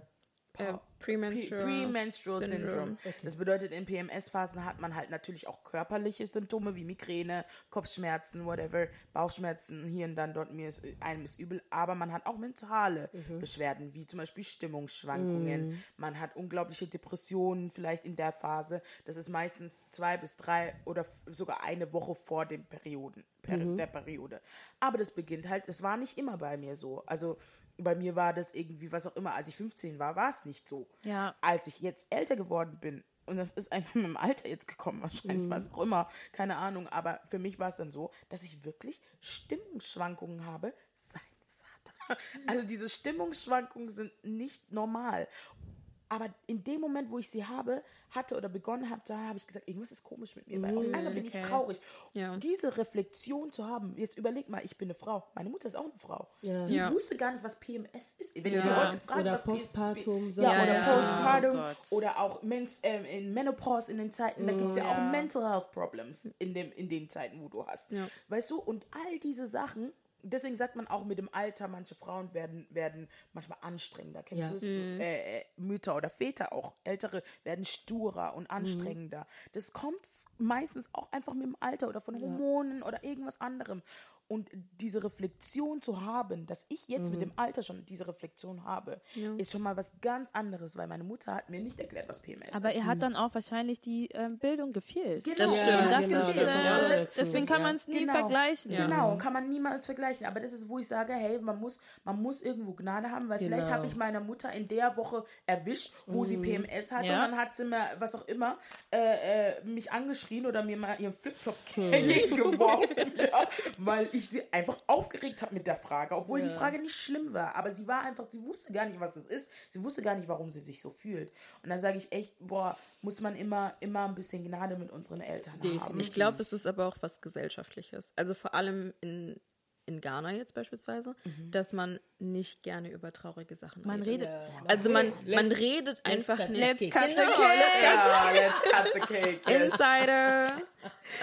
Premenstrual, Premenstrual Syndrome. Syndrome. Das bedeutet, in PMS-Phasen hat man halt natürlich auch körperliche Symptome wie Migräne, Kopfschmerzen, whatever, Bauchschmerzen, hier und dann dort, mir ist, einem ist übel, aber man hat auch mentale Beschwerden, wie zum Beispiel Stimmungsschwankungen. Man hat unglaubliche Depressionen vielleicht in der Phase. Das ist meistens zwei bis drei oder sogar eine Woche vor den Perioden, per, der Periode. Aber das beginnt halt, das war nicht immer bei mir so. Also bei mir war das irgendwie, was auch immer, als ich 15 war, war es nicht so. Ja. Als ich jetzt älter geworden bin, und das ist einfach mit dem Alter jetzt gekommen, wahrscheinlich, was auch immer, keine Ahnung, aber für mich war es dann so, dass ich wirklich Stimmungsschwankungen habe, sein Vater. Also diese Stimmungsschwankungen sind nicht normal. Aber in dem Moment, wo ich sie habe, hatte oder begonnen habe, da habe ich gesagt, irgendwas ist komisch mit mir, weil auf einmal bin ich traurig. Ja. Diese Reflexion zu haben, jetzt überleg mal, ich bin eine Frau, meine Mutter ist auch eine Frau. Ja. Die Ja. wusste gar nicht, was PMS ist. Wenn ich Ja. sie heute frage, Oder was Postpartum, PMS so. ja, Ja, oder ja. Postpartum Oh oder auch Mens ähm, in Menopause in den Zeiten, da gibt es ja, Ja. auch Mental Health Problems in, dem, in den Zeiten, wo du hast. Ja. Weißt du, und all diese Sachen, deswegen sagt man auch mit dem Alter, manche Frauen werden, werden manchmal anstrengender. Kennst Ja. du das? Äh, äh, Mütter oder Väter auch, ältere werden sturer und anstrengender. Das kommt meistens auch einfach mit dem Alter oder von Hormonen oder irgendwas anderem. Und diese Reflexion zu haben, dass ich jetzt mit dem Alter schon diese Reflexion habe, ist schon mal was ganz anderes, weil meine Mutter hat mir nicht erklärt, was PMS Aber ist. ihr hat dann auch wahrscheinlich die ähm, Bildung gefehlt. Genau. Das stimmt. Und das genau, ist, das äh, dazu. deswegen kann Ja. man es nie vergleichen. Genau, kann man niemals vergleichen. Aber das ist, wo ich sage, hey, man muss, man muss irgendwo Gnade haben, weil vielleicht Genau. habe ich meine Mutter in der Woche erwischt, wo sie PMS hatte Ja. und dann hat sie mir, was auch immer, äh, äh, mich angeschrien oder mir mal ihren Flipflop entgegengeworfen, ja, weil ich sie einfach aufgeregt habe mit der Frage, obwohl die Frage nicht schlimm war. Aber sie war einfach, sie wusste gar nicht, was es ist. Sie wusste gar nicht, warum sie sich so fühlt. Und da sage ich echt, boah, muss man immer, immer ein bisschen Gnade mit unseren Eltern haben. Ich glaube, es ist aber auch was Gesellschaftliches. Also vor allem in, in Ghana jetzt beispielsweise, dass man nicht gerne über traurige Sachen Man redet. redet. Also man, man redet einfach cut nicht. cut the Genau, cake. Ja, let's cut the cake. yes. Insider.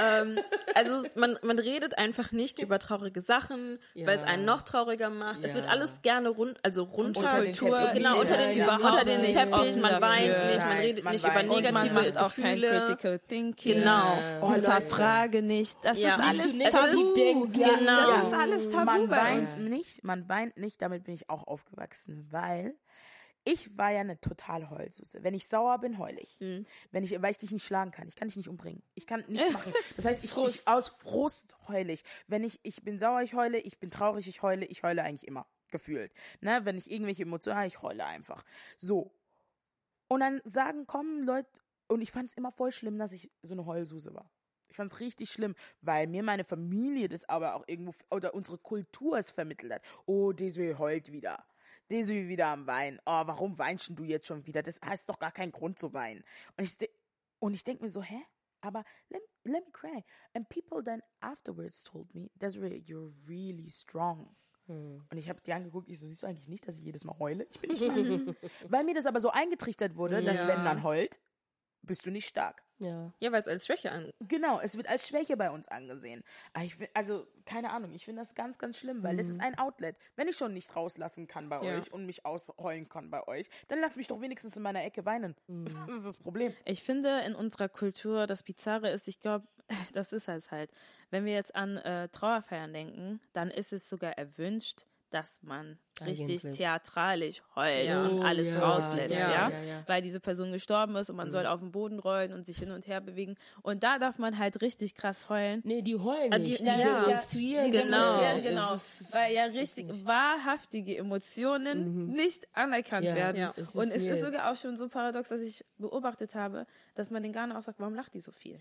Ähm, also es, man, man redet einfach nicht über traurige Sachen, weil es einen noch trauriger macht. Es wird Ja. alles gerne rund, also runter, Unter den Teppich. genau unter den, Ja, unter den nicht Teppich. Man weint dafür. nicht, man redet man nicht weint über nicht. Und negative man macht auch kein Gefühle. Critical Thinking. Genau. Oh, Hinterfrage nicht. Das Ja. ist alles Nicht tabu. Ja, Genau. Das ist alles tabu man weint nicht, man weint nicht, damit bin ich auch aufgewachsen, weil ich war ja eine total Heulsuse. Wenn ich sauer bin, heul ich. Mhm. Wenn ich, weil ich dich nicht schlagen kann. Ich kann dich nicht umbringen. Ich kann nichts machen. Das heißt, ich, ich aus Frust heule ich. Wenn ich, ich bin sauer, ich heule, ich bin traurig, ich heule, ich heule eigentlich immer. Gefühlt. Ne? Wenn ich irgendwelche Emotionen habe, ich heule einfach. So. Und dann sagen, kommen Leute, und ich fand es immer voll schlimm, dass ich so eine Heulsuse war. Ich fand es richtig schlimm, weil mir meine Familie das aber auch irgendwo, oder unsere Kultur es vermittelt hat. Oh, Desiree heult wieder. Desiree wieder am Weinen. Oh, warum weinst du jetzt schon wieder? Das heißt doch gar keinen Grund zu weinen. Und ich, und ich denke mir so, hä? Aber let, let me cry. And people then afterwards told me, Desiree, you're really strong. Und ich habe die angeguckt, ich so, siehst du eigentlich nicht, dass ich jedes Mal heule? Ich bin nicht stark. Weil mir das aber so eingetrichtert wurde, dass Ja. wenn man heult, bist du nicht stark. Ja. Ja, weil es als Schwäche an. Genau, es wird als Schwäche bei uns angesehen. Aber ich, fi- also, keine Ahnung, ich finde das ganz, ganz schlimm, weil es ist ein Outlet. Wenn ich schon nicht rauslassen kann bei Ja. euch und mich ausheulen kann bei euch, dann lasst mich doch wenigstens in meiner Ecke weinen. Das ist das Problem. Ich finde, in unserer Kultur, das Bizarre ist, ich glaube, das ist es halt. Wenn wir jetzt an äh, Trauerfeiern denken, dann ist es sogar erwünscht, dass man richtig Eigentlich. theatralisch heult Ja. und Oh, alles ja. rauslässt, Ja. ja, weil diese Person gestorben ist und man soll auf den Boden rollen und sich hin und her bewegen und da darf man halt richtig krass heulen. Nee, die heulen Ah, nicht. die- Die, ja. demonstrieren. Die Genau. demonstrieren, genau. Es ist- Weil ja richtig wahrhaftige Emotionen nicht anerkannt werden. es Und es ist sogar auch schon so paradox, dass ich beobachtet habe, dass man den Ghana auch sagt, warum lacht die so viel?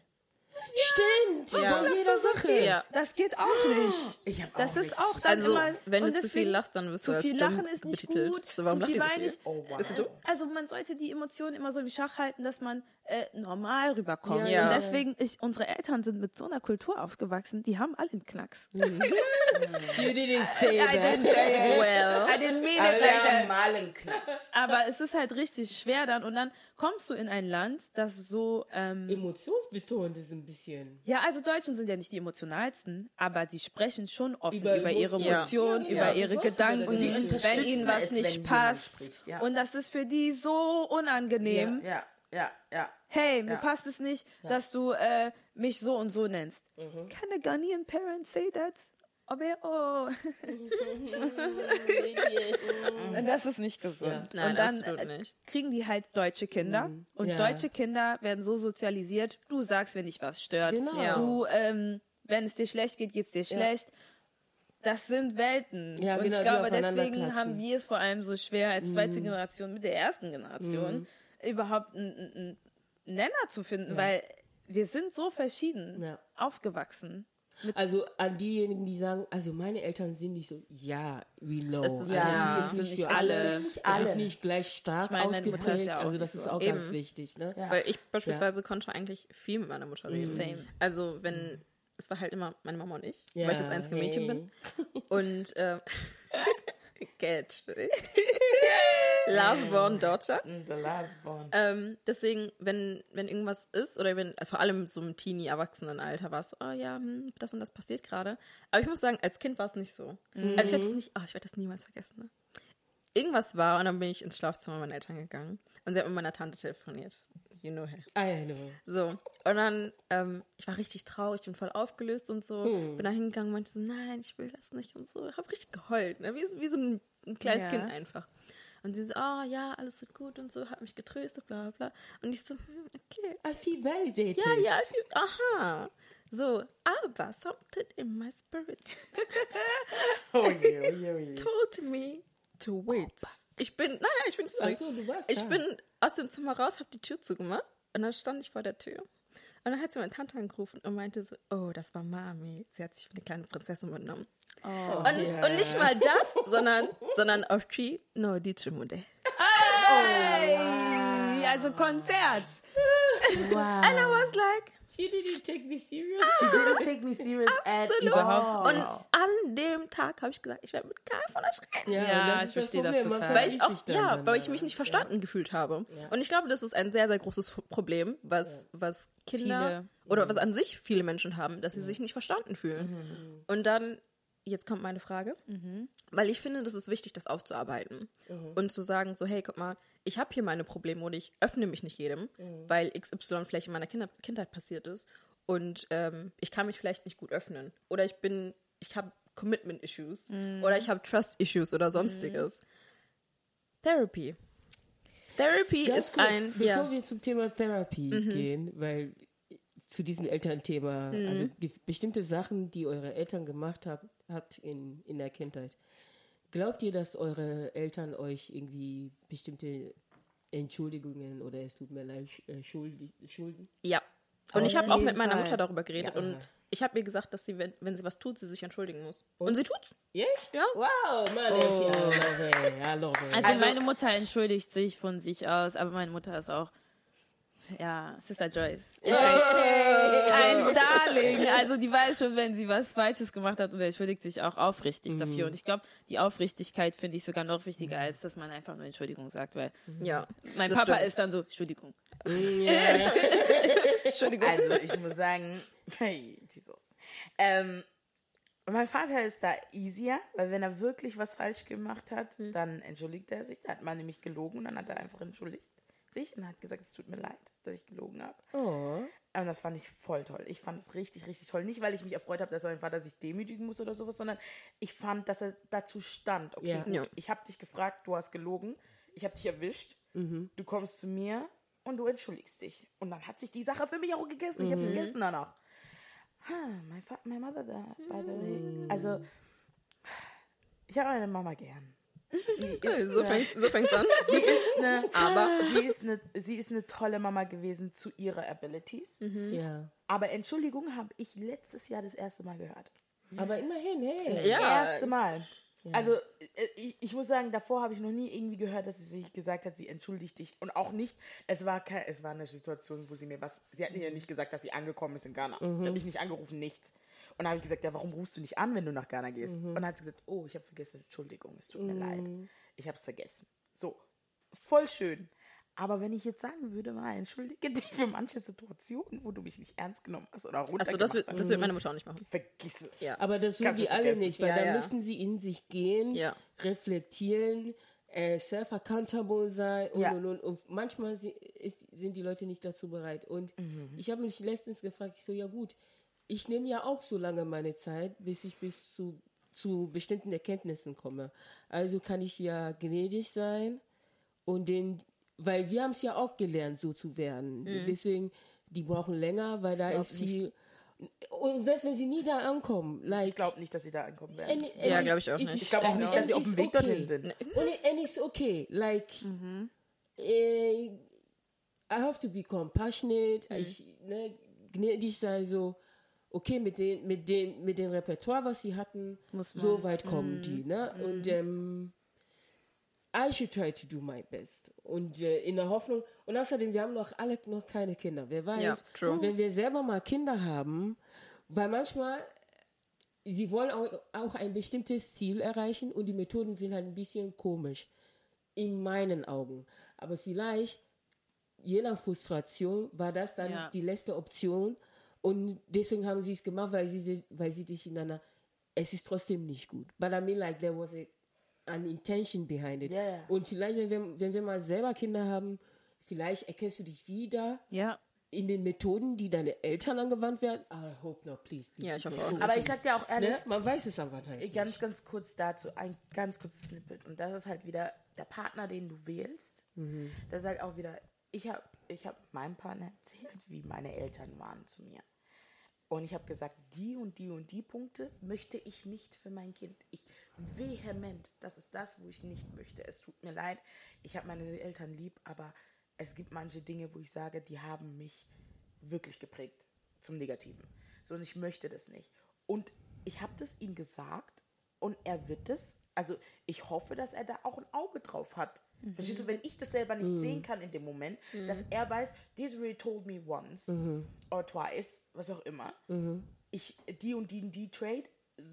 Stimmt, Ja. bei jeder Sache. Ja. Das geht auch nicht. Ich hab Das auch ist richtig- auch dann Also, immer. wenn du zu viel lachst, dann wirst du Zu viel Lachen ist nicht betitelt. gut. So, warum zu viel weinen so ist. viel? Oh, wow. Also man sollte die Emotionen immer so im Schach halten, dass man äh, normal rüberkommt. Ja. Und deswegen, ich, unsere Eltern sind mit so einer Kultur aufgewachsen, die haben alle einen Knacks. You didn't say I that. didn't say it. Well. I didn't mean it Alle like that. haben mal einen Knacks. Aber es ist halt richtig schwer dann und dann kommst du in ein Land, das so ähm, Emotionsbetont ist ein bisschen. ja, also Deutschen sind ja nicht die emotionalsten, aber sie sprechen schon offen Über über, ihre Emotionen. Ja, über ja, ihre Gedanken, wenn ihnen was Es, nicht passt. Und das ist für die so unangenehm. Ja, ja, ja. Hey, mir Ja. passt es nicht, dass du äh, mich so und so nennst. Mhm. Can a Ghanaian parent say that? Aber oh. Und das ist nicht gesund. Ja. Nein, und dann absolut äh, nicht. kriegen die halt deutsche Kinder. Und Ja. deutsche Kinder werden so sozialisiert, du sagst, wenn dich was stört. Genau. Ja. Du, ähm, wenn es dir schlecht geht, geht es dir schlecht. Das sind Welten. Ja, und genau, ich glaube, deswegen klatschen. haben wir es vor allem so schwer als zweite Generation mit der ersten Generation überhaupt einen, einen- einen Nenner zu finden, weil wir sind so verschieden Ja. aufgewachsen. Also an diejenigen, die sagen, also meine Eltern sind nicht so, ja, we know. Es ist- also ja, es ist jetzt nicht sind für nicht alle. Es ist alle. nicht gleich stark Ich meine, ist ausgeprägt. ja auch also das nicht ist so. auch Eben. ganz wichtig. Ne? Weil ich beispielsweise konnte eigentlich viel mit meiner Mutter reden. Same. Also wenn, es war halt immer meine Mama und ich, Ja, weil ich das einzige Mädchen hey. bin. Und äh, Geld. Last born daughter. The last one. Ähm, deswegen, wenn, wenn irgendwas ist, oder wenn, vor allem so im Teenie-Erwachsenenalter war es, oh ja, hm, das und das passiert gerade. Aber ich muss sagen, als Kind war es nicht so. Also ich werde es nicht, oh, ich werde das niemals vergessen. Ne? Irgendwas war und dann bin ich ins Schlafzimmer meiner Eltern gegangen und sie hat mit meiner Tante telefoniert. You know her. I know. So, und dann, ähm, ich war richtig traurig, bin voll aufgelöst und so. Hm. Bin da hingegangen und meinte so, nein, ich will das nicht und so. Hab richtig geheult, ne? wie, so- wie so ein, ein kleines Ja. Kind einfach. Und sie so, oh ja, alles wird gut und so, hat mich getröstet, bla bla bla. Und ich so, hm, okay. I feel validated. Ja, ja, ich fühl, aha. So, aber something in my spirits Oh je, oh je, oh je. told me to wait. Ich bin, nein, nein, ich bin zurück. Ach so, du warst Ich da. bin aus dem Zimmer raus, hab die Tür zugemacht und dann stand ich vor der Tür. Und dann hat sie meine Tante angerufen und meinte so, oh, das war Mami. Sie hat sich für eine kleine Prinzessin übernommen. und, und nicht mal das, sondern, sondern auf Tree, no, die Trimude. Hey, also Konzert. Wow. And I was like, She didn't take me serious. She didn't take me serious at absolut. all. Und an dem Tag habe ich gesagt, ich werde mit keinem von euch reden. Ja, und ich verstehe das total. weil ich auch, ja, weil ich mich nicht verstanden gefühlt habe. Und ich glaube, das ist ein sehr, sehr großes Problem, was, was Kinder Viele. oder was an sich viele Menschen haben, dass sie sich nicht verstanden fühlen. Und dann, jetzt kommt meine Frage, weil ich finde, das ist wichtig, das aufzuarbeiten und zu sagen, so, hey, guck mal, ich habe hier meine Probleme und ich öffne mich nicht jedem, weil XY vielleicht in meiner Kinder Kindheit passiert ist und ähm, ich kann mich vielleicht nicht gut öffnen. Oder ich bin, ich habe Commitment-Issues oder ich habe Trust-Issues oder sonstiges. Therapy. Therapy Ganz ist kurz, ein, bevor ja, wir zum Thema Therapie gehen, weil zu diesem Elternthema, also ge- bestimmte Sachen, die eure Eltern gemacht habt, habt in, in der Kindheit. Glaubt ihr, dass eure Eltern euch irgendwie bestimmte Entschuldigungen oder es tut mir leid, äh, schuldig, schulden? ja. Und ich Auf habe auch mit meiner Fall. Mutter darüber geredet Ja. und ich habe ihr gesagt, dass sie, wenn, wenn sie was tut, sie sich entschuldigen muss. Und, sie tut's. Echt? Ja. Wow, Mann, oh. I love it, I love it. Also, Also- meine Mutter entschuldigt sich von sich aus, aber meine Mutter ist auch, ja, Sister Joyce. Ist ein, ein Darling. Also die weiß schon, wenn sie was Falsches gemacht hat und entschuldigt sich auch aufrichtig dafür. Und ich glaube, die Aufrichtigkeit finde ich sogar noch wichtiger, als dass man einfach nur Entschuldigung sagt, weil Ja. mein Papa stimmt. ist dann so, Entschuldigung. ja. Entschuldigung. Also ich muss sagen, hey, Jesus. Ähm, mein Vater ist da easier, weil wenn er wirklich was falsch gemacht hat, dann entschuldigt er sich. Da hat man nämlich gelogen und dann hat er einfach entschuldigt. sich und hat gesagt, es tut mir leid, dass ich gelogen habe. Oh. Und das fand ich voll toll. Ich fand es richtig, richtig toll. Nicht, weil ich mich erfreut habe, dass mein Vater sich demütigen muss oder sowas, sondern ich fand, dass er dazu stand. Okay, Ja. gut, Ja. ich habe dich gefragt, du hast gelogen, ich habe dich erwischt, du kommst zu mir und du entschuldigst dich. Und dann hat sich die Sache für mich auch gegessen. Ich habe es gegessen danach. Huh, my, my mother, by the way. Also, ich habe meine Mama gern. Sie ist, So fängt so fängt's an. sie ist eine, aber sie ist eine, sie ist eine tolle Mama gewesen zu ihrer Abilities. Ja. Aber Entschuldigung habe ich letztes Jahr das erste Mal gehört. Aber immerhin, hey. Ja. Erste Mal. Also äh, ich, ich muss sagen, davor habe ich noch nie irgendwie gehört, dass sie sich gesagt hat, sie entschuldigt dich. Und auch nicht, es war kein, es war eine Situation, wo sie mir was, sie hat mir ja nicht gesagt, dass sie angekommen ist in Ghana. Sie hat mich nicht angerufen, nichts. Und dann habe ich gesagt, ja, warum rufst du nicht an, wenn du nach Ghana gehst? Und dann hat sie gesagt, oh, ich habe vergessen, Entschuldigung, es tut mir leid. Ich habe es vergessen. So, voll schön. Aber wenn ich jetzt sagen würde, mal entschuldige dich für manche Situationen, wo du mich nicht ernst genommen hast oder runtergemacht Also das wird, das wird meine Mutter auch nicht machen. vergiss es. Ja. Aber das tun die alle nicht, weil Ja, da ja. müssen sie in sich gehen, Ja. reflektieren, äh, self-accountable sein und, Ja. und, und, und manchmal sind die Leute nicht dazu bereit. Und Mhm. ich habe mich letztens gefragt, ich so, ja gut, ich nehme ja auch so lange meine Zeit, bis ich bis zu, zu bestimmten Erkenntnissen komme. Also kann ich ja gnädig sein und den, weil wir haben es ja auch gelernt, so zu werden. Deswegen, die brauchen länger, weil da glaub ist viel. Und selbst wenn sie nie da ankommen, like, Ich glaube nicht, dass sie da ankommen werden. And- and Ja, it's- glaub ich auch nicht. Ich glaube auch nicht, dass sie auf dem Weg okay. dorthin sind. Und and it's okay. Like, äh, I have to be compassionate. Ich, ne, gnädig sein, so, okay, mit den, mit den, mit dem Repertoire, was sie hatten, so weit kommen die, ne? Und, ähm, I should try to do my best. Und äh, in der Hoffnung, und außerdem, wir haben noch alle noch keine Kinder. Wer weiß, Ja, wenn wir selber mal Kinder haben, weil manchmal, sie wollen auch, auch ein bestimmtes Ziel erreichen und die Methoden sind halt ein bisschen komisch. In meinen Augen. Aber vielleicht, je nach Frustration, war das dann Ja. die letzte Option. Und deswegen haben sie es gemacht, weil sie, weil sie dich in einer, es ist trotzdem nicht gut. But I mean, like, there was a, an intention behind it. Ja. Und vielleicht, wenn wir, wenn wir mal selber Kinder haben, vielleicht erkennst du dich wieder Ja. in den Methoden, die deine Eltern angewandt werden. I hope not, please. Ja, ich hoffe auch nicht. Aber ich sag dir auch ehrlich, Ne? Man weiß es aber halt. ganz, ganz kurz dazu, ein ganz kurzes Snippet. Und das ist halt wieder der Partner, den du wählst. Das ist halt auch wieder, ich habe ich hab meinem Partner erzählt, wie meine Eltern waren zu mir. Und ich habe gesagt, die und die und die Punkte möchte ich nicht für mein Kind. Ich vehement, das ist das, wo ich nicht möchte. Es tut mir leid, ich habe meine Eltern lieb, aber es gibt manche Dinge, wo ich sage, die haben mich wirklich geprägt zum Negativen. So, und ich möchte das nicht. Und ich habe das ihm gesagt und er wird es, also ich hoffe, dass er da auch ein Auge drauf hat. Verstehst du, wenn ich das selber nicht sehen kann in dem Moment, dass er weiß, Desiree told me once or twice, was auch immer, ich, die und die und die Trade,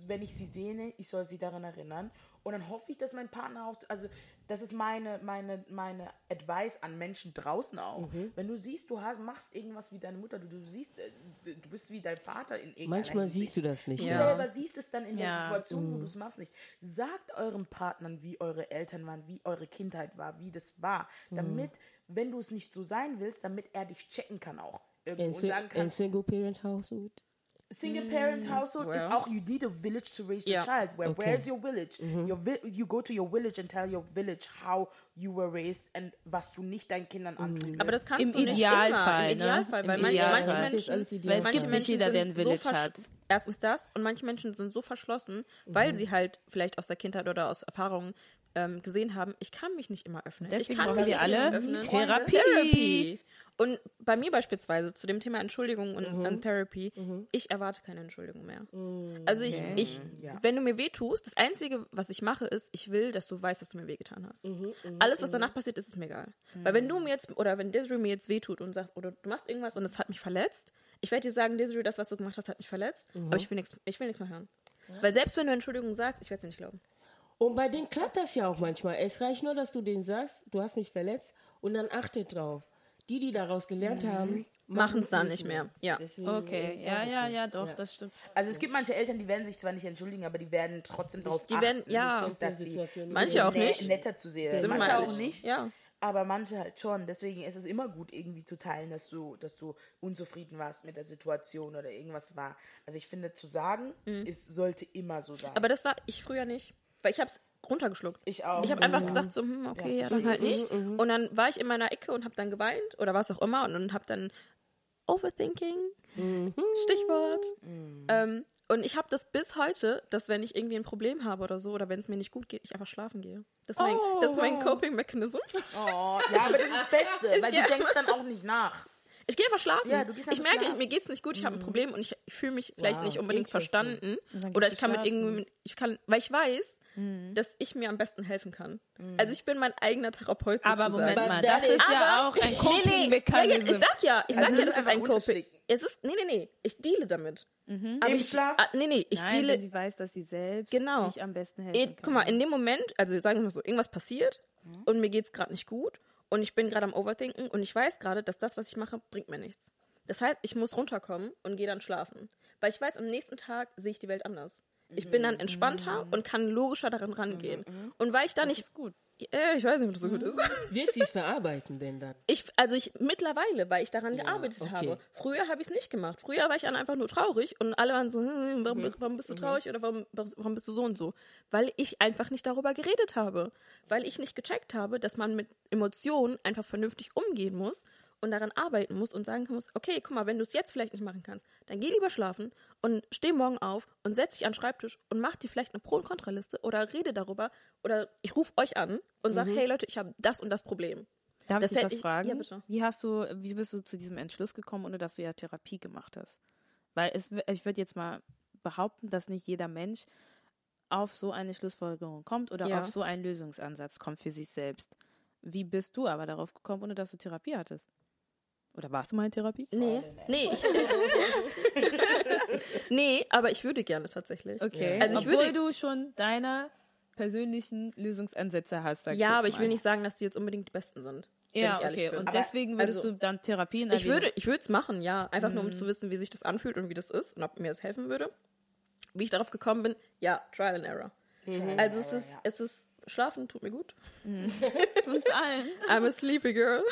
wenn ich sie sehe, ich soll sie daran erinnern. Und dann hoffe ich, dass mein Partner auch, also das ist meine, meine, meine Advice an Menschen draußen auch. Wenn du siehst, du hast, machst irgendwas wie deine Mutter, du, du siehst, äh, du bist wie dein Vater in irgendeiner Manchmal Hinsicht. siehst du das nicht. Du Ja. selber siehst es dann in der Ja. Situation, wo du es machst nicht. Sagt euren Partnern, wie eure Eltern waren, wie eure Kindheit war, wie das war, damit, wenn du es nicht so sein willst, damit er dich checken kann auch. Irgendwo In, und sagen kann, in Single Parent Household. Single Parent Household is well. auch you need a village to raise Ja. your child. Where Okay. where's your village? Your vi you go to your village and tell your village how you were raised and was du nicht deinen Kindern antun Aber das kannst Im du nicht Idealfall, immer. Im ne? Idealfall, weil Im man, Idealfall. manche Menschen, alles ideal. Weil es manche gibt nicht Menschen jeder, sind der ein Village so hat. Erstens das und manche Menschen sind so verschlossen, weil sie halt vielleicht aus der Kindheit oder aus Erfahrungen ähm, gesehen haben, ich kann mich nicht immer öffnen. Deswegen ich kann mich wir nicht alle öffnen. Therapie. Therapie. Und bei mir beispielsweise zu dem Thema Entschuldigung und, Mhm. und Therapy, ich erwarte keine Entschuldigung mehr. Also ich, ich Ja. wenn du mir wehtust, das Einzige, was ich mache, ist, ich will, dass du weißt, dass du mir wehgetan hast. Mhm, Alles, was danach passiert, ist, ist mir egal. Weil wenn du mir jetzt, oder wenn Desiree mir jetzt wehtut und sagt, oder du machst irgendwas und es hat mich verletzt, ich werde dir sagen, Desiree, das, was du gemacht hast, hat mich verletzt, Mhm. aber ich will nichts, ich will nichts mehr hören. Weil selbst wenn du Entschuldigung sagst, ich werde es nicht glauben. Und bei denen klappt das ja auch manchmal. Es reicht nur, dass du denen sagst, du hast mich verletzt und dann achtet drauf. Die, die daraus gelernt haben, Machen es dann nicht mehr. Ja. Deswegen Okay, ist ja, ja, ja, doch, das stimmt. Also es gibt manche Eltern, die werden sich zwar nicht entschuldigen, aber die werden trotzdem darauf Die achten, werden- ja. dass sie Manche auch nicht. netter zu sehen. Sind Manche auch nicht. Ja. aber manche halt schon. Deswegen ist es immer gut, irgendwie zu teilen, dass du, dass du unzufrieden warst mit der Situation oder irgendwas war. Also ich finde, zu sagen, es sollte immer so sein. Mhm. Aber das war ich früher nicht. Weil ich hab's runtergeschluckt. Ich auch. Ich habe einfach gesagt so, hm, okay, Ja, ja, dann halt nicht. Und dann war ich in meiner Ecke und habe dann geweint oder was auch immer und dann habe dann Overthinking, Stichwort. Ähm, und ich habe das bis heute, dass wenn ich irgendwie ein Problem habe oder so oder wenn es mir nicht gut geht, ich einfach schlafen gehe. Das ist mein, das ist mein Coping-Mechanism. oh, ja, aber das ist das Beste, weil geh du denkst dann auch nicht nach. Ich gehe einfach schlafen. Ja, du gehst ich merke, ich, mir geht's nicht gut, ich habe ein Problem und ich, ich fühle mich vielleicht Wow, nicht unbedingt verstanden. Oder ich kann mit schlafen. irgendwie, ich kann, weil ich weiß, Mhm. dass ich mir am besten helfen kann. Also ich bin mein eigener Therapeut Aber sozusagen. Moment mal, that das ist is- ja auch ein Ja, jetzt, ich Coping-Mechanismus. sag ja, ich sag Also ja, es das ist ist ein Coping. Es ist, nee, nee, nee, ich deale damit. Aber Im ich, Schlaf? Ah, nee, nee, ich Nein, deale, wenn sie weiß, dass sie selbst Genau. sich am besten helfen kann. guck mal, in dem Moment, also sagen wir mal so, irgendwas passiert und mir geht's gerade nicht gut und ich bin gerade am Overthinken und ich weiß gerade, dass das, was ich mache, bringt mir nichts. Das heißt, ich muss runterkommen und gehe dann schlafen. Weil ich weiß, am nächsten Tag sehe ich die Welt anders. Ich bin dann entspannter und kann logischer daran rangehen. Und weil ich da nicht. ist gut. Äh, ich weiß nicht, ob das so gut ist. Wird sie es verarbeiten denn dann? Ich, also ich mittlerweile, weil ich daran gearbeitet okay. habe. Früher habe ich es nicht gemacht. Früher war ich dann einfach nur traurig und alle waren so, hm, warum, Mhm. warum bist du traurig oder warum, warum bist du so und so? Weil ich einfach nicht darüber geredet habe. Weil ich nicht gecheckt habe, dass man mit Emotionen einfach vernünftig umgehen muss und daran arbeiten muss und sagen muss, okay, guck mal, wenn du es jetzt vielleicht nicht machen kannst, dann geh lieber schlafen und steh morgen auf und setz dich an den Schreibtisch und mach dir vielleicht eine Pro- und Kontraliste oder rede darüber oder ich rufe euch an und Mhm. sag, hey Leute, ich habe das und das Problem. Darf Das ich dich was ich- fragen? ja, bitte. Wie hast du, wie bist du zu diesem Entschluss gekommen, ohne dass du ja Therapie gemacht hast? Weil es, ich würde jetzt mal behaupten, dass nicht jeder Mensch auf so eine Schlussfolgerung kommt oder Ja. auf so einen Lösungsansatz kommt für sich selbst. Wie bist du aber darauf gekommen, ohne dass du Therapie hattest? Oder warst du mal in Therapie? Nee, nee, ich, nee, aber ich würde gerne tatsächlich. Okay. Also ich Obwohl würde- du schon deine persönlichen Lösungsansätze hast. Ja, aber ich will nicht sagen, dass die jetzt unbedingt die besten sind. Ja, okay. bin. Und Aber- deswegen würdest also- du dann Therapie in Ich würde, ich würde es machen, ja, einfach nur um zu wissen, wie sich das anfühlt und wie das ist und ob mir das helfen würde. Wie ich darauf gekommen bin, ja, Trial and Error. Also es ist, es ist, Schlafen tut mir gut. uns allen. I'm a sleepy girl.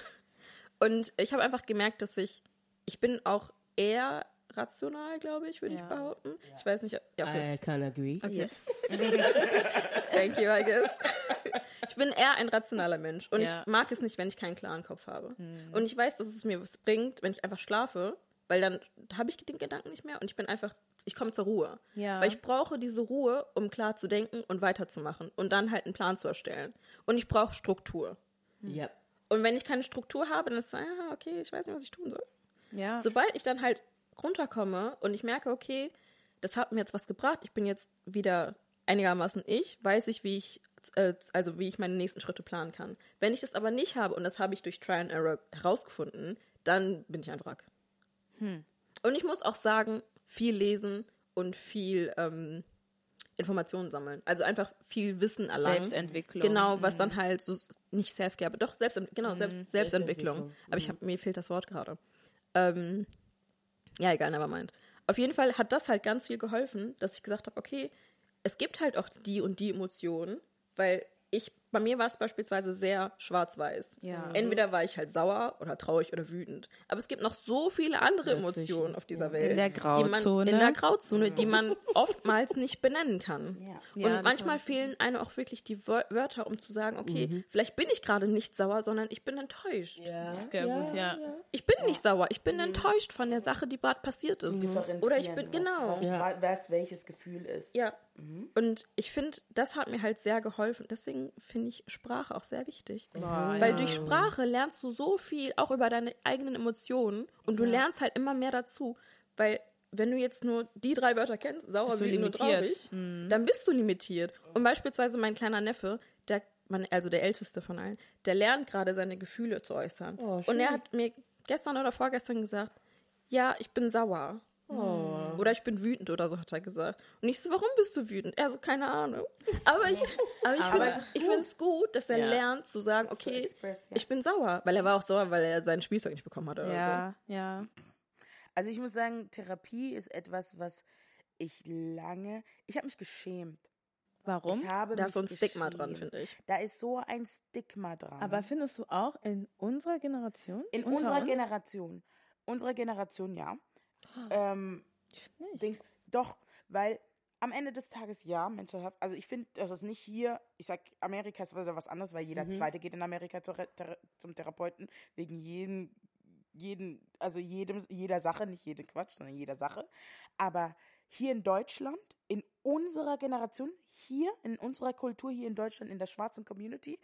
Und ich habe einfach gemerkt, dass ich, ich bin auch eher rational, glaube ich, würde ich Ja. behaupten. Ich weiß nicht, ja, okay. I can agree. Yes. Thank you, I guess. Ich bin eher ein rationaler Mensch und Ja. ich mag es nicht, wenn ich keinen klaren Kopf habe. Und ich weiß, dass es mir was bringt, wenn ich einfach schlafe, weil dann habe ich den Gedanken nicht mehr und ich bin einfach, ich komme zur Ruhe. Ja. Weil ich brauche diese Ruhe, um klar zu denken und weiterzumachen und dann halt einen Plan zu erstellen. Und ich brauche Struktur. Ja. Und wenn ich keine Struktur habe, dann ist es, ja, okay, ich weiß nicht, was ich tun soll. Ja. Sobald ich dann halt runterkomme und ich merke, okay, das hat mir jetzt was gebracht, ich bin jetzt wieder einigermaßen ich, weiß ich, wie ich, äh, also wie ich meine nächsten Schritte planen kann. Wenn ich das aber nicht habe, und das habe ich durch Trial and Error herausgefunden, dann bin ich ein Wrack. Und ich muss auch sagen, viel lesen und viel ähm, Informationen sammeln. Also einfach viel Wissen erlangen. Selbstentwicklung. Genau, was dann halt so nicht Self-Care, aber doch Selbst, genau, Selbst, Selbstentwicklung. Selbstentwicklung. Aber ich hab, mir fehlt das Wort gerade. Ähm, ja, egal, never mind. Auf jeden Fall hat das halt ganz viel geholfen, dass ich gesagt habe, okay, es gibt halt auch die und die Emotionen, weil ich, bei mir war es beispielsweise sehr schwarz-weiß. Ja. Entweder war ich halt sauer oder traurig oder wütend. Aber es gibt noch so viele andere Emotionen auf dieser Welt. In der Die Grauzone. man, in der Grauzone, die man oftmals nicht benennen kann. Ja. Und Ja, manchmal fehlen einem auch wirklich die Wör- Wörter, um zu sagen, okay, vielleicht bin ich gerade nicht sauer, sondern ich bin enttäuscht. Ja. Sehr gut, ja. Ich bin nicht sauer, ich bin enttäuscht von der Sache, die gerade passiert ist. Oder ich bin, was, genau. was, was, was welches Gefühl ist. Ja. Und ich finde, das hat mir halt sehr geholfen. Deswegen finde ich Sprache auch sehr wichtig. Weil durch Sprache lernst du so viel, auch über deine eigenen Emotionen. Und du lernst halt immer mehr dazu. Weil wenn du jetzt nur die drei Wörter kennst, sauer, wütend und limitiert. traurig, dann bist du limitiert. Und beispielsweise mein kleiner Neffe, der, man, also der älteste von allen, der lernt gerade seine Gefühle zu äußern. und er hat mir gestern oder vorgestern gesagt, ja, ich bin sauer. Oder ich bin wütend oder so, hat er gesagt. Und ich so, warum bist du wütend? Er so, keine Ahnung. Aber ich, aber ich finde es ich find's gut, dass er Ja. lernt zu sagen, okay, express, ja. ich bin sauer. Weil er war auch sauer, weil er sein Spielzeug nicht bekommen. Oder Ja, ja. Also ich muss sagen, Therapie ist etwas, was ich lange, ich habe mich geschämt. Warum? Ich habe Da ist so ein Stigma dran, finde ich. Da ist so ein Stigma dran. Aber findest du auch in unserer Generation? in unserer uns? Generation, unserer Generation ja. Ähm. Dings, doch, weil am Ende des Tages ja, Mental Health, also ich finde, das ist nicht hier, ich sag, Amerika ist wieder was anderes, weil jeder Zweite geht in Amerika zur, Thera- zum Therapeuten, wegen jeden, jeden, also jedem, jeder Sache, nicht jede Quatsch, sondern jeder Sache. Aber hier in Deutschland, in unserer Generation, hier, in unserer Kultur, hier in Deutschland, in der schwarzen Community,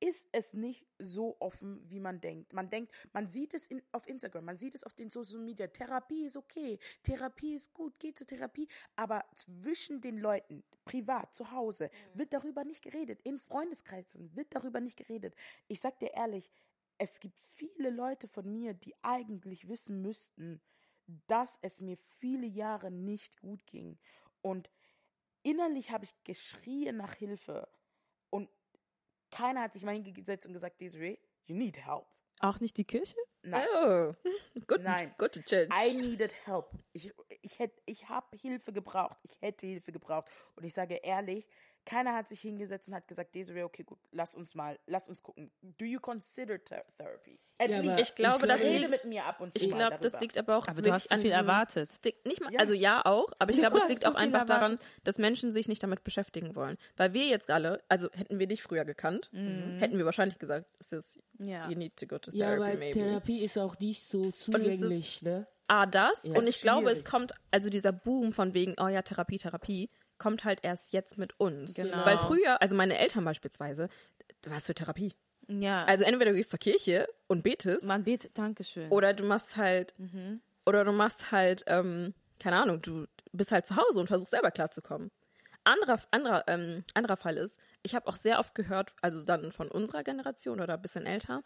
ist es nicht so offen, wie man denkt. Man denkt, man sieht es in, auf Instagram, man sieht es auf den Social Media. Therapie ist okay, Therapie ist gut, geht zur Therapie. Aber zwischen den Leuten, privat, zu Hause, wird darüber nicht geredet. In Freundeskreisen wird darüber nicht geredet. Ich sag dir ehrlich, es gibt viele Leute von mir, die eigentlich wissen müssten, dass es mir viele Jahre nicht gut ging. Und innerlich habe ich geschrien nach Hilfe. Keiner hat sich mal hingesetzt und gesagt, Desiree, you need help. Auch nicht die Kirche? Nein, Oh, good, Nein. good to change. I needed help. Ich, ich, ich habe Hilfe gebraucht. Ich hätte Hilfe gebraucht. Und ich sage ehrlich, keiner hat sich hingesetzt und hat gesagt, Desiree, okay, gut, lass uns mal, lass uns gucken. Do you consider ther therapy? At Ja, least. ich glaube, das Rede liegt, mit mir ab und zu ich glaube, das liegt aber auch Aber du hast an viel erwartet. Nicht mal, Ja. also ja auch, aber ich glaube, es liegt auch einfach daran, dass Menschen sich nicht damit beschäftigen wollen. Weil wir jetzt alle, also hätten wir dich früher gekannt, hätten wir wahrscheinlich gesagt, es ist, Ja. you need to go to Ja, therapy, aber maybe. Therapie ist auch nicht so zugänglich, ne? A, das. Ja. und ich ist glaube, es schwierig. kommt, also dieser Boom von wegen, oh ja, Therapie, Therapie, kommt halt erst jetzt mit uns. Genau. Weil früher, also meine Eltern beispielsweise, was für Therapie? Ja. Also entweder du gehst zur Kirche und betest, man betet, Dankeschön. oder du machst halt, oder du machst halt, ähm, keine Ahnung, du bist halt zu Hause und versuchst selber klarzukommen. Anderer, anderer, ähm, anderer Fall ist, ich habe auch sehr oft gehört, also dann von unserer Generation oder ein bisschen älter,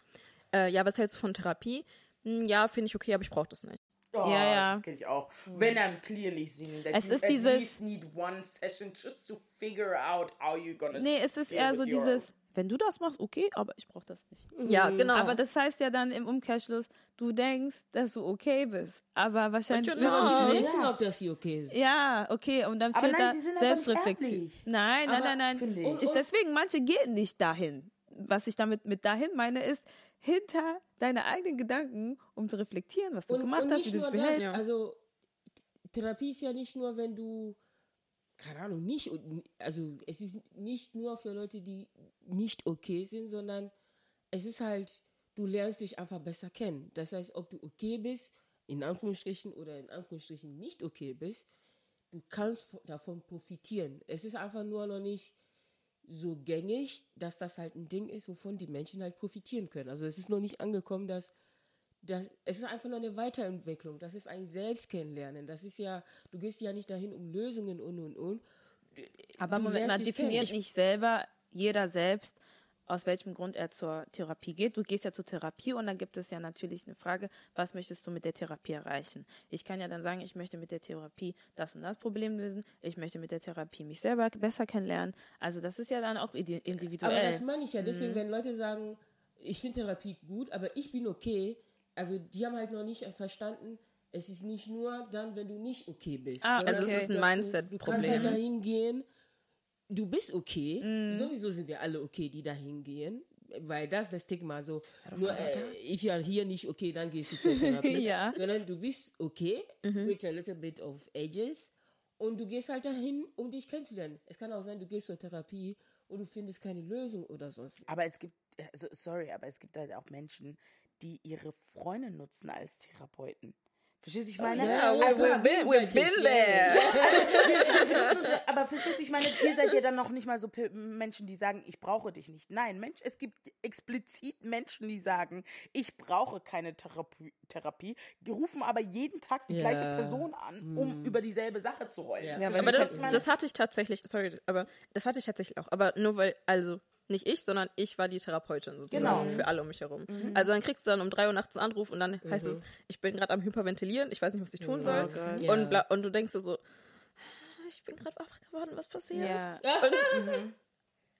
äh, ja, was hältst du von Therapie? Hm, ja, finde ich okay, aber ich brauche das nicht. Oh, Ja, ja. Das kenne ich auch. When I'm clearly seeing that Es you ist at dieses- least need one session just to figure out how you're gonna nee, es ist eher so dieses, wenn du das machst, okay, aber ich brauche das nicht. Ja, genau. Aber das heißt ja dann im Umkehrschluss, du denkst, dass du okay bist, aber wahrscheinlich But bist du nicht. wissen, ob das hier okay ist. Ja, okay, und dann Aber fehlt nein, da Selbstreflexion. Nein, nein, nein, nein. Und- und Deswegen, manche gehen nicht dahin. Was ich damit mit dahin meine, ist hinter deine eigenen Gedanken, um zu reflektieren, was du Und, gemacht und hast, nicht wie du nur dich das, behältst. also Therapie ist ja nicht nur, wenn du, keine Ahnung, nicht, also es ist nicht nur für Leute, die nicht okay sind, sondern es ist halt, du lernst dich einfach besser kennen. Das heißt, ob du okay bist, in Anführungsstrichen oder in Anführungsstrichen nicht okay bist, du kannst davon profitieren. Es ist einfach nur noch nicht so gängig, dass das halt ein Ding ist, wovon die Menschen halt profitieren können. Also es ist noch nicht angekommen, dass das, es ist einfach nur eine Weiterentwicklung. Das ist ein Selbstkennenlernen. Das ist ja, du gehst ja nicht dahin um Lösungen und und und. Aber Moment dich definiert nicht selber jeder selbst, aus welchem Grund er zur Therapie geht. Du gehst ja zur Therapie und dann gibt es ja natürlich eine Frage, was möchtest du mit der Therapie erreichen? Ich kann ja dann sagen, ich möchte mit der Therapie das und das Problem lösen, ich möchte mit der Therapie mich selber besser kennenlernen. Also das ist ja dann auch indi- individuell. Aber das meine ich ja. Mhm. Deswegen, wenn Leute sagen, ich finde Therapie gut, aber ich bin okay, also die haben halt noch nicht verstanden, es ist nicht nur dann, wenn du nicht okay bist. Ah, Also es ist ein dass Du, du kannst Mindset-Problem. halt dahin gehen, du bist okay. Mhm. Sowieso sind wir alle okay, die dahin gehen. Weil das ist das Stigma so. Nur, äh, if you are hier nicht okay, dann gehst du zur Therapie. Ja. Sondern du bist okay, Mhm. with a little bit of ages. Und du gehst halt dahin, um dich kennenzulernen. Es kann auch sein, du gehst zur Therapie und du findest keine Lösung oder sonst. Aber es gibt, also, sorry, aber es gibt halt auch Menschen, die ihre Freunde nutzen als Therapeuten. Verstehst du, ich meine? ja, ja, also, we've been- we've been there. aber verstehst du, ich meine, ihr seid ja dann noch nicht mal so Menschen, die sagen, ich brauche dich nicht. Nein, Mensch, es gibt explizit Menschen, die sagen, ich brauche keine Therapie, Therapie die rufen aber jeden Tag die Ja. gleiche Person an, um über dieselbe Sache zu heulen. Ja. Ja, Aber das, meine? das hatte ich tatsächlich, sorry, aber das hatte ich tatsächlich auch. Aber nur weil, also nicht ich, sondern ich war die Therapeutin sozusagen Genau. für alle um mich herum. Also dann kriegst du dann um drei Uhr nachts einen Anruf und dann heißt es, ich bin gerade am Hyperventilieren, ich weiß nicht, was ich tun soll. Gott. Und, bla, und du denkst dir so, ich bin gerade wach geworden, was passiert? ja.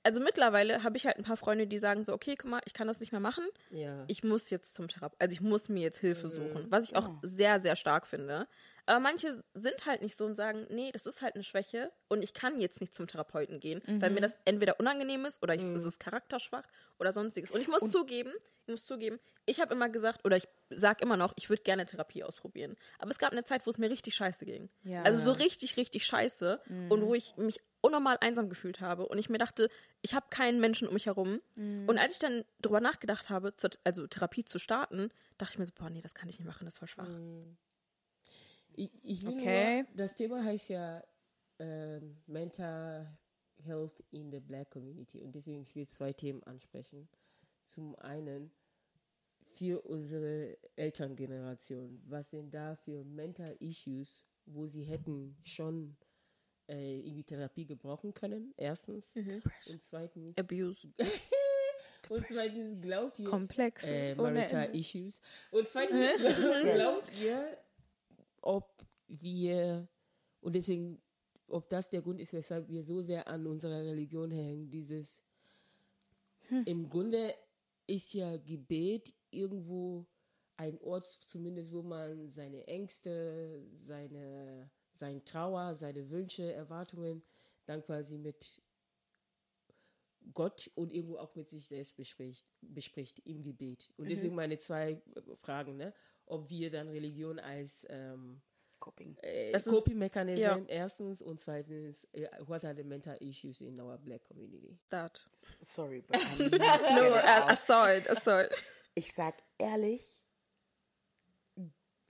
Also mittlerweile habe ich halt ein paar Freunde, die sagen so, okay, guck mal, ich kann das nicht mehr machen. Ja. Ich muss jetzt zum Therapeuten, also ich muss mir jetzt Hilfe suchen, was ich auch sehr, sehr stark finde. Aber manche sind halt nicht so und sagen, nee, das ist halt eine Schwäche und ich kann jetzt nicht zum Therapeuten gehen, weil mir das entweder unangenehm ist oder ich, es ist charakterschwach oder sonstiges. Und ich muss zugeben, ich muss zugeben, ich habe immer gesagt oder ich sag immer noch, ich würde gerne Therapie ausprobieren. Aber es gab eine Zeit, wo es mir richtig scheiße ging. Ja. Also so richtig, richtig scheiße und wo ich mich unnormal einsam gefühlt habe und ich mir dachte, ich habe keinen Menschen um mich herum. Und als ich dann drüber nachgedacht habe, zur, also Therapie zu starten, dachte ich mir so, boah, nee, das kann ich nicht machen, das ist voll schwach. Ich, ich will Okay. nur, das Thema heißt ja ähm, Mental Health in the Black Community und deswegen ich will zwei Themen ansprechen. Zum einen für unsere Elterngeneration, was sind da für Mental Issues, wo sie hätten schon äh, irgendwie Therapie gebrauchen können, erstens. Und zweitens, Abuse. und zweitens glaubt ihr, Komplex. äh, marital. Issues. Und zweitens, glaubt ihr, ob wir, und deswegen, ob das der Grund ist, weshalb wir so sehr an unserer Religion hängen, dieses, im Grunde ist ja Gebet irgendwo ein Ort, zumindest wo man seine Ängste, seine, sein Trauer, seine Wünsche, Erwartungen dann quasi mit Gott und irgendwo auch mit sich selbst bespricht, bespricht im Gebet. Und deswegen meine zwei Fragen, ne? ob wir dann Religion als ähm, Coping. äh, Coping Mechanism ja. erstens und zweitens, äh, what are the mental issues in our black community? That. Sorry, but I'm not No, I, saw it, I saw it. Ich sag ehrlich,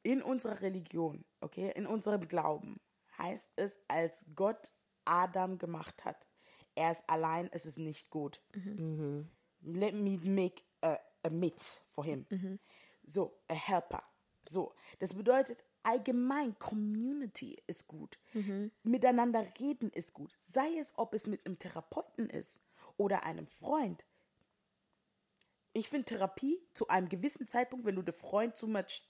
in unserer Religion, okay, in unserem Glauben heißt es, als Gott Adam gemacht hat, er ist allein, es ist nicht gut. Let me make a, a mate for him. So, a helper. So, das bedeutet, allgemein Community ist gut. Miteinander reden ist gut. Sei es, ob es mit einem Therapeuten ist oder einem Freund. Ich finde Therapie zu einem gewissen Zeitpunkt, wenn du der Freund zu much,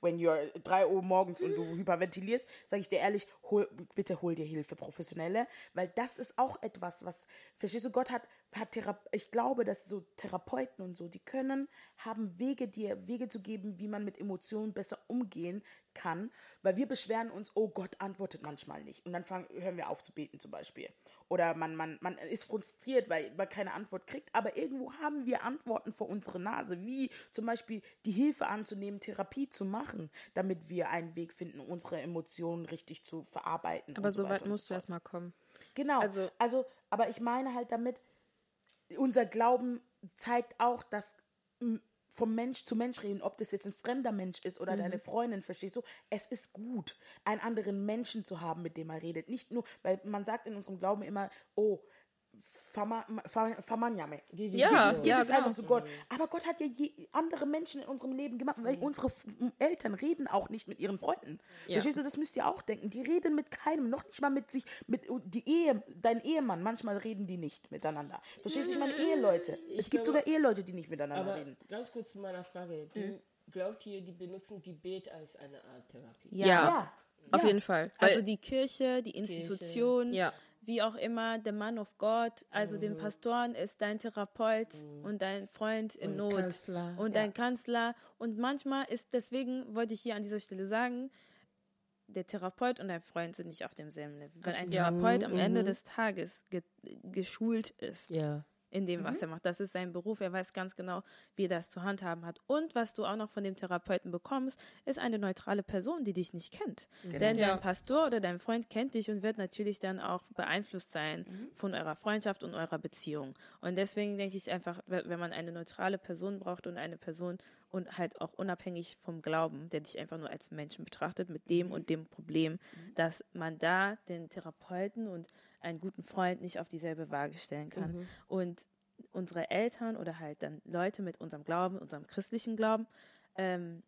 wenn you're 3 Uhr morgens und du hyperventilierst, sage ich dir ehrlich, hol, bitte hol dir Hilfe, professionelle, weil das ist auch etwas, was, verstehst du, Gott hat, hat ich glaube, dass so Therapeuten und so, die können, haben Wege, dir Wege zu geben, wie man mit Emotionen besser umgehen kann, weil wir beschweren uns, oh Gott antwortet manchmal nicht. Und dann fangen, hören wir auf zu beten zum Beispiel. Oder man, man, man ist frustriert, weil man keine Antwort kriegt, aber irgendwo haben wir Antworten vor unserer Nase, wie zum Beispiel die Hilfe anzunehmen, Therapie zu machen, damit wir einen Weg finden, unsere Emotionen richtig zu verarbeiten. Aber so weit musst so du erstmal kommen. Genau. Also- Also, aber ich meine halt damit, unser Glauben zeigt auch, dass vom Mensch zu Mensch reden, ob das jetzt ein fremder Mensch ist oder deine Freundin, verstehst du? Es ist gut, einen anderen Menschen zu haben, mit dem man redet. Nicht nur, weil man sagt in unserem Glauben immer, oh, Famanyame. Gib Ja, es, ja, es genau. einfach zu Gott. Aber Gott hat ja je, andere Menschen in unserem Leben gemacht, weil unsere F- Eltern reden auch nicht mit ihren Freunden. Ja. Verstehst du, das müsst ihr auch denken. Die reden mit keinem, noch nicht mal mit sich, mit die Ehe, dein Ehemann, manchmal reden die nicht miteinander. Verstehst du, ich meine Eheleute. Es gibt glaube- sogar Eheleute, die nicht miteinander Aber reden. ganz kurz zu meiner Frage. Die, Glaubt ihr, die benutzen Gebet als eine Art Therapie? Ja. Ja. Auf ja. jeden Fall. Also die Kirche, die Institution, Ja. Wie auch immer, der Man of God, also den Pastoren ist dein Therapeut und dein Freund in Und Not Kanzler, und dein Kanzler. Und manchmal ist, deswegen wollte ich hier an dieser Stelle sagen, der Therapeut und dein Freund sind nicht auf demselben Level. Weil ein Therapeut am Ende des Tages ge geschult ist Ja. In dem, was er macht. Das ist sein Beruf. Er weiß ganz genau, wie er das zu handhaben hat. Und was du auch noch von dem Therapeuten bekommst, ist eine neutrale Person, die dich nicht kennt. Denn Ja. dein Pastor oder dein Freund kennt dich und wird natürlich dann auch beeinflusst sein von eurer Freundschaft und eurer Beziehung. Und deswegen denke ich einfach, we- wenn man eine neutrale Person braucht und eine Person und halt auch unabhängig vom Glauben, der dich einfach nur als Menschen betrachtet mit dem und dem Problem, dass man da den Therapeuten und einen guten Freund nicht auf dieselbe Waage stellen kann. Und unsere Eltern oder halt dann Leute mit unserem Glauben, unserem christlichen Glauben, ähm,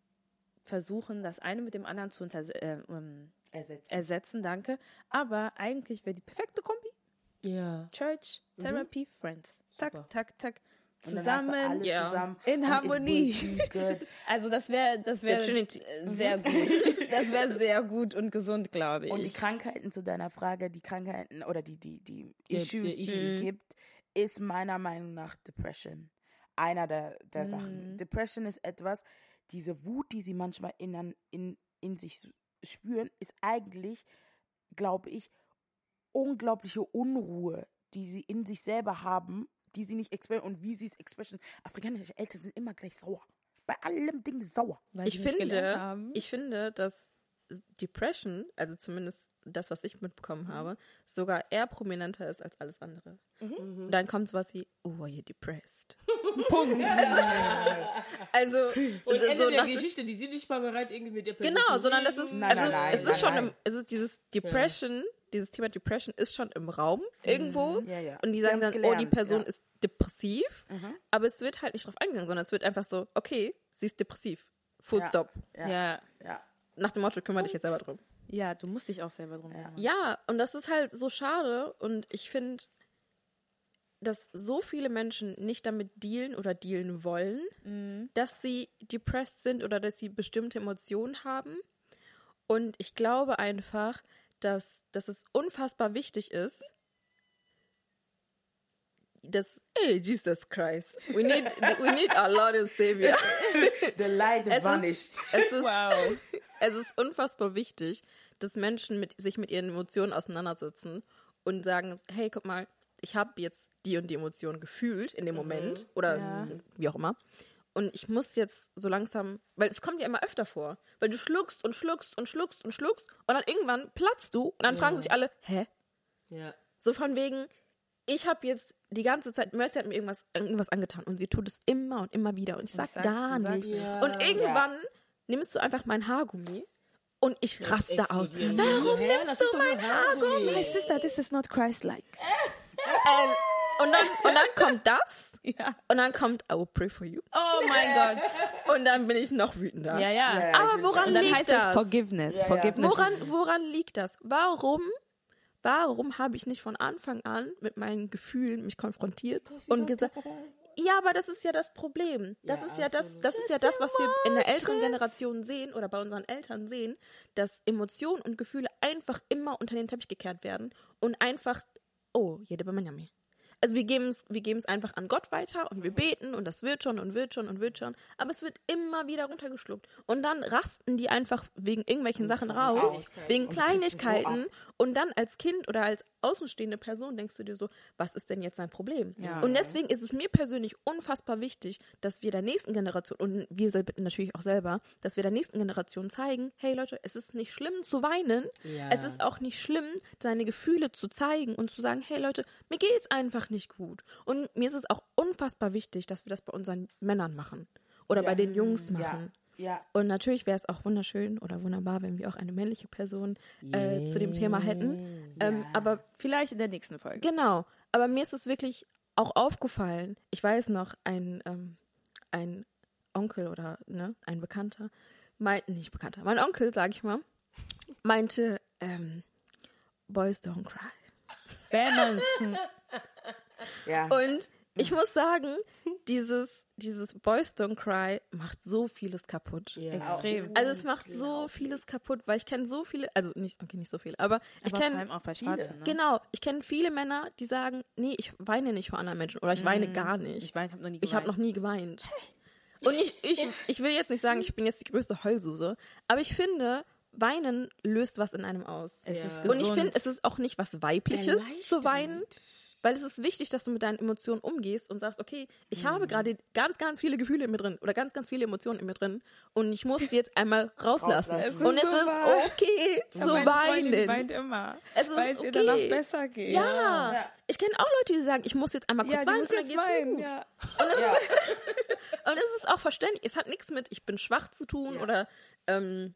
versuchen, das eine mit dem anderen zu äh, ähm, Ersetzen. ersetzen, danke. Aber eigentlich wäre die perfekte Kombi Ja. Church, Therapy, Friends. Tak, Super. tak, tak. Und dann hast du Zusammen. alles ja. zusammen. In Harmonie. Also das wäre das wäre Trinity. sehr gut. Das wäre sehr gut und gesund, glaube ich. Und die Krankheiten zu deiner Frage, die Krankheiten oder die, die, die Issues, die es gibt, ist meiner Meinung nach Depression. Einer der, der Sachen. Depression ist etwas, diese Wut, die sie manchmal in, in, in sich spüren, ist eigentlich, glaube ich, unglaubliche Unruhe, die sie in sich selber haben, die sie nicht expressen und wie sie es expressen. Afrikanische Eltern sind immer gleich sauer. Bei allem Ding sauer. Weil ich finde, haben. ich finde, dass Depression, also zumindest das, was ich mitbekommen Mhm. habe, sogar eher prominenter ist als alles andere. Mhm. Und dann kommt sowas wie, oh, are you depressed? Punkt. also, Und so Ende der nach- Geschichte, die sind nicht mal bereit, irgendwie mit der Person genau, zu sondern das ist, Nein, also nein, es, es nein, ist schon nein, im, es ist dieses Depression, dieses Thema Depression ist schon im Raum irgendwo. Mhm. Ja, ja. Und die Sie sagen dann, oh, die gelernt, Person ja. Mhm. ist depressiv, aber es wird halt nicht drauf eingegangen, sondern es wird einfach so, okay, sie ist depressiv. Full Ja. stop. Ja. Ja. ja. Nach dem Motto, kümmere dich jetzt selber drum. ja, du musst dich auch selber drum kümmern. Ja, und das ist halt so schade und ich finde, dass so viele Menschen nicht damit dealen oder dealen wollen, dass sie depressed sind oder dass sie bestimmte Emotionen haben. Und ich glaube einfach, dass, dass es unfassbar wichtig ist, dass, hey, Jesus Christ, we need, we need our Lord and Savior. The light Es vanished. ist, es ist Wow. es ist unfassbar wichtig, dass Menschen mit, sich mit ihren Emotionen auseinandersetzen und sagen, hey, guck mal, ich habe jetzt die und die Emotion gefühlt in dem Moment oder wie auch immer. Und ich muss jetzt so langsam, weil es kommt ja immer öfter vor, weil du schluckst und schluckst und schluckst und schluckst und dann irgendwann platzt du und dann fragen sich alle, hä? Ja. So von wegen, ich habe jetzt die ganze Zeit, Mercy hat mir irgendwas, irgendwas angetan und sie tut es immer und immer wieder und ich sag sag- gar nichts. Ja. Und irgendwann nimmst du einfach mein Haargummi und ich raste aus. Warum nimmst das du mein Haargummi. Haargummi? My sister, this is not Christ-like. Ähm, und, dann, und dann kommt das Ja. und dann kommt I will pray for you Oh mein Gott. und dann bin ich noch wütender. Ja, ja. Ja, ja. Aber ich- woran Und dann liegt heißt das? es Forgiveness. Ja, ja. Forgiveness. Woran, woran liegt das? Warum, warum habe ich nicht von Anfang an mit meinen Gefühlen mich konfrontiert und gesagt, ja, aber das ist ja das Problem. Das Ja, ist ja das, absolut. das ist ja das, was wir in der älteren Generation sehen oder bei unseren Eltern sehen, dass Emotionen und Gefühle einfach immer unter den Teppich gekehrt werden und einfach, oh, jede Bemanyami. Also wir geben es wir geben's einfach an Gott weiter und wir beten und das wird schon und wird schon und wird schon, aber es wird immer wieder runtergeschluckt. Und dann rasten die einfach wegen irgendwelchen Sachen raus, wegen Kleinigkeiten. Und dann als Kind oder als außenstehende Person denkst du dir so, was ist denn jetzt sein Problem? Ja. Und deswegen ist es mir persönlich unfassbar wichtig, dass wir der nächsten Generation und wir natürlich auch selber, dass wir der nächsten Generation zeigen, hey Leute, es ist nicht schlimm zu weinen, Ja. es ist auch nicht schlimm, seine Gefühle zu zeigen und zu sagen, hey Leute, mir geht's einfach nicht gut. Und mir ist es auch unfassbar wichtig, dass wir das bei unseren Männern machen oder bei den Jungs machen. Ja. Ja. Und natürlich wäre es auch wunderschön oder wunderbar, wenn wir auch eine männliche Person äh, zu dem Thema hätten. Ähm, aber Vielleicht in der nächsten Folge. genau, aber mir ist es wirklich auch aufgefallen. Ich weiß noch, ein, ähm, ein Onkel oder ne, ein Bekannter, mein, nicht Bekannter, mein Onkel, sag ich mal, meinte, ähm, Boys don't cry. Balance. ja. Und ich muss sagen, dieses, dieses Boys Don't Cry macht so vieles kaputt. Ja. Extrem. Also es macht so vieles kaputt, weil ich kenne so viele, also nicht, okay, nicht so viele, aber ich Aber vor allem kenne, auch bei Schwarzen. Ne? genau, ich kenne viele Männer, die sagen, nee, ich weine nicht vor anderen Menschen oder ich weine gar nicht. Mhm. Ich wein, hab noch nie Ich habe geweint. noch nie geweint. Und ich, ich, ich will jetzt nicht sagen, ich bin jetzt die größte Heulsuse, aber ich finde, Weinen löst was in einem aus. Es Ja. ist Und ich gesund. finde, es ist auch nicht was Weibliches zu weinen, weil es ist wichtig, dass du mit deinen Emotionen umgehst und sagst, okay, ich Mhm. habe gerade ganz, ganz viele Gefühle in mir drin oder ganz, ganz viele Emotionen in mir drin und ich muss sie jetzt einmal rauslassen. Rauslassen. Es und ist es so ist wahr. okay zu meine Freundin weinen. weint immer. Es ist weil es ihr okay. danach besser geht. Ja. Ja. ich kenne auch Leute, die sagen, ich muss jetzt einmal kurz Ja, weinen und dann geht's mir weinen. gut. Ja. ja. Und es ist auch verständlich. Es hat nichts mit, ich bin schwach zu tun oder ähm,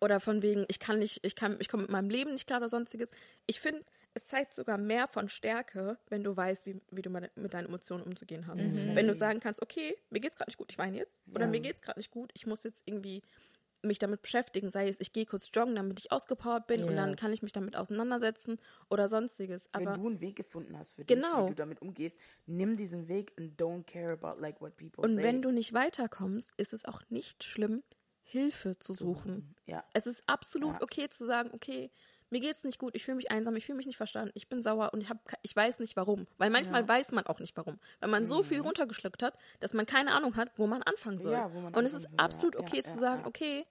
oder von wegen, ich kann nicht, ich kann, ich komme mit meinem Leben nicht klar oder sonstiges. Ich finde, es zeigt sogar mehr von Stärke, wenn du weißt, wie, wie du mit deinen Emotionen umzugehen hast. Wenn du sagen kannst, okay, mir geht's gerade nicht gut, ich weine jetzt. Oder mir geht's gerade nicht gut, ich muss jetzt irgendwie mich damit beschäftigen, sei es, ich gehe kurz joggen, damit ich ausgepowert bin und Ja. dann kann ich mich damit auseinandersetzen oder sonstiges. Wenn Aber du einen Weg gefunden hast für Genau. dich, wie du damit umgehst, nimm diesen Weg and don't care about like what people und say. wenn du nicht weiterkommst, ist es auch nicht schlimm, Hilfe zu suchen. ja. Es ist absolut Ja. okay zu sagen, okay, mir geht's nicht gut, ich fühle mich einsam, ich fühle mich nicht verstanden, ich bin sauer und ich, hab, ich weiß nicht warum. Weil manchmal weiß man auch nicht warum. Weil man so viel runtergeschluckt hat, dass man keine Ahnung hat, wo man anfangen soll. Ja, man und es ist soll, ja, absolut ja, okay ja, zu sagen, ja. okay,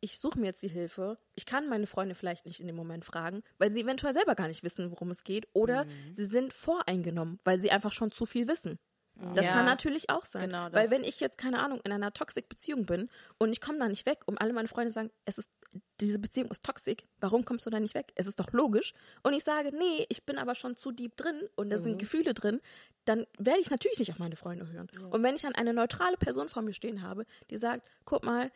ich suche mir jetzt die Hilfe. Ich kann meine Freunde vielleicht nicht in dem Moment fragen, weil sie eventuell selber gar nicht wissen, worum es geht. Oder Mhm. sie sind voreingenommen, weil sie einfach schon zu viel wissen. Das Ja. kann natürlich auch sein. Genau weil wenn ich jetzt, keine Ahnung, in einer Toxic-Beziehung bin und ich komme da nicht weg und alle meine Freunde sagen, es ist, diese Beziehung ist toxisch, warum kommst du da nicht weg? Es ist doch logisch. Und ich sage, nee, ich bin aber schon zu deep drin und da Mhm. sind Gefühle drin, dann werde ich natürlich nicht auf meine Freunde hören. Und wenn ich dann eine neutrale Person vor mir stehen habe, die sagt, guck mal,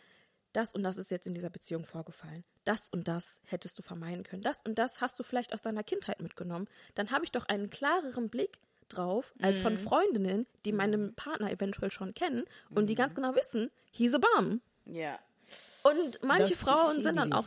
das und das ist jetzt in dieser Beziehung vorgefallen. Das und das hättest du vermeiden können. Das und das hast du vielleicht aus deiner Kindheit mitgenommen. Dann habe ich doch einen klareren Blick drauf als von Freundinnen, die meinen Partner eventuell schon kennen und die ganz genau wissen, he's a bum. Ja. Und manche Frauen sind dann auch.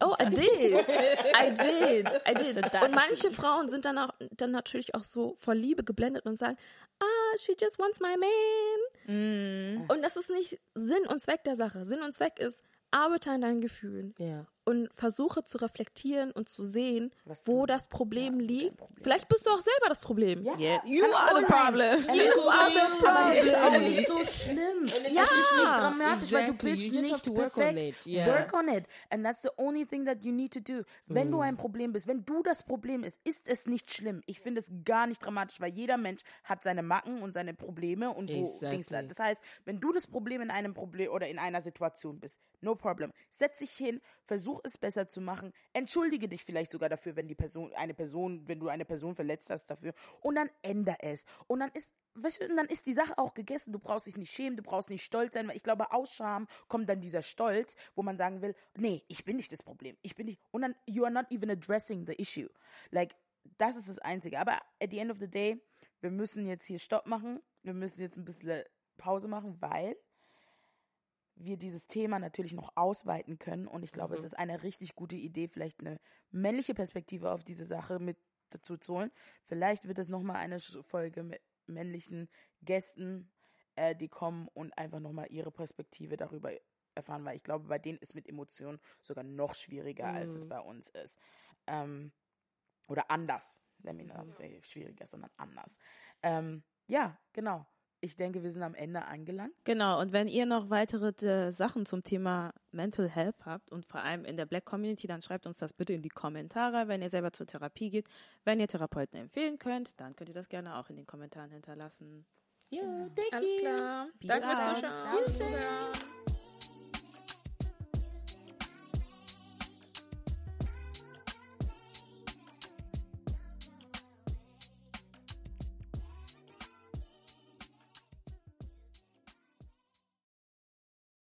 Oh, I did. I did. I did. Und manche Frauen sind dann auch dann natürlich auch so vor Liebe geblendet und sagen, ah, she just wants my man. Und das ist nicht Sinn und Zweck der Sache. Sinn und Zweck ist, arbeite an deinen Gefühlen Ja. Und versuche zu reflektieren und zu sehen, Was wo du- das Problem ja, liegt. Problem Vielleicht bist du auch selber das Problem. Ja. Yeah. You are the problem. You are the Aber das ist auch problem. nicht so schlimm. es ja. ist Das ist nicht dramatisch, weil du exactly. bist You just have nicht to work on perfekt. it, yeah. Work on it. And that's the only thing that you need to do. Wenn du ein Problem bist, wenn du das Problem bist, ist es nicht schlimm. Ich finde es gar nicht dramatisch, weil jeder Mensch hat seine Macken und seine Probleme und wo Exactly. Dings. Das heißt, wenn du das Problem in einem Problem oder in einer Situation bist, no problem. Setz dich hin, versuch es besser zu machen, entschuldige dich vielleicht sogar dafür, wenn die Person, eine Person, wenn du eine Person verletzt hast dafür und dann änder es. Und dann ist, weißt du, und dann ist die Sache auch gegessen. Du brauchst dich nicht schämen, du brauchst nicht stolz sein, weil ich glaube, aus Scham kommt dann dieser Stolz, wo man sagen will, nee, ich bin nicht das Problem, ich bin nicht, und dann, you are not even addressing the issue. Like, das ist das Einzige. Aber at the end of the day, wir müssen jetzt hier Stopp machen, wir müssen jetzt ein bisschen Pause machen, weil wir dieses Thema natürlich noch ausweiten können. Und ich glaube, es ist eine richtig gute Idee, vielleicht eine männliche Perspektive auf diese Sache mit dazu zu holen. Vielleicht wird es nochmal eine Folge mit männlichen Gästen, äh, die kommen und einfach nochmal ihre Perspektive darüber erfahren, weil ich glaube, bei denen ist mit Emotionen sogar noch schwieriger, als es bei uns ist. Ähm, oder anders. Let me not say schwieriger, sondern anders. Ähm, ja, genau. Ich denke, wir sind am Ende angelangt. Genau, und wenn ihr noch weitere äh, Sachen zum Thema Mental Health habt und vor allem in der Black Community, dann schreibt uns das bitte in die Kommentare, wenn ihr selber zur Therapie geht. Wenn ihr Therapeuten empfehlen könnt, dann könnt ihr das gerne auch in den Kommentaren hinterlassen. Ja, thank Alles you. klar. Peace Danke fürs. Zuschauen.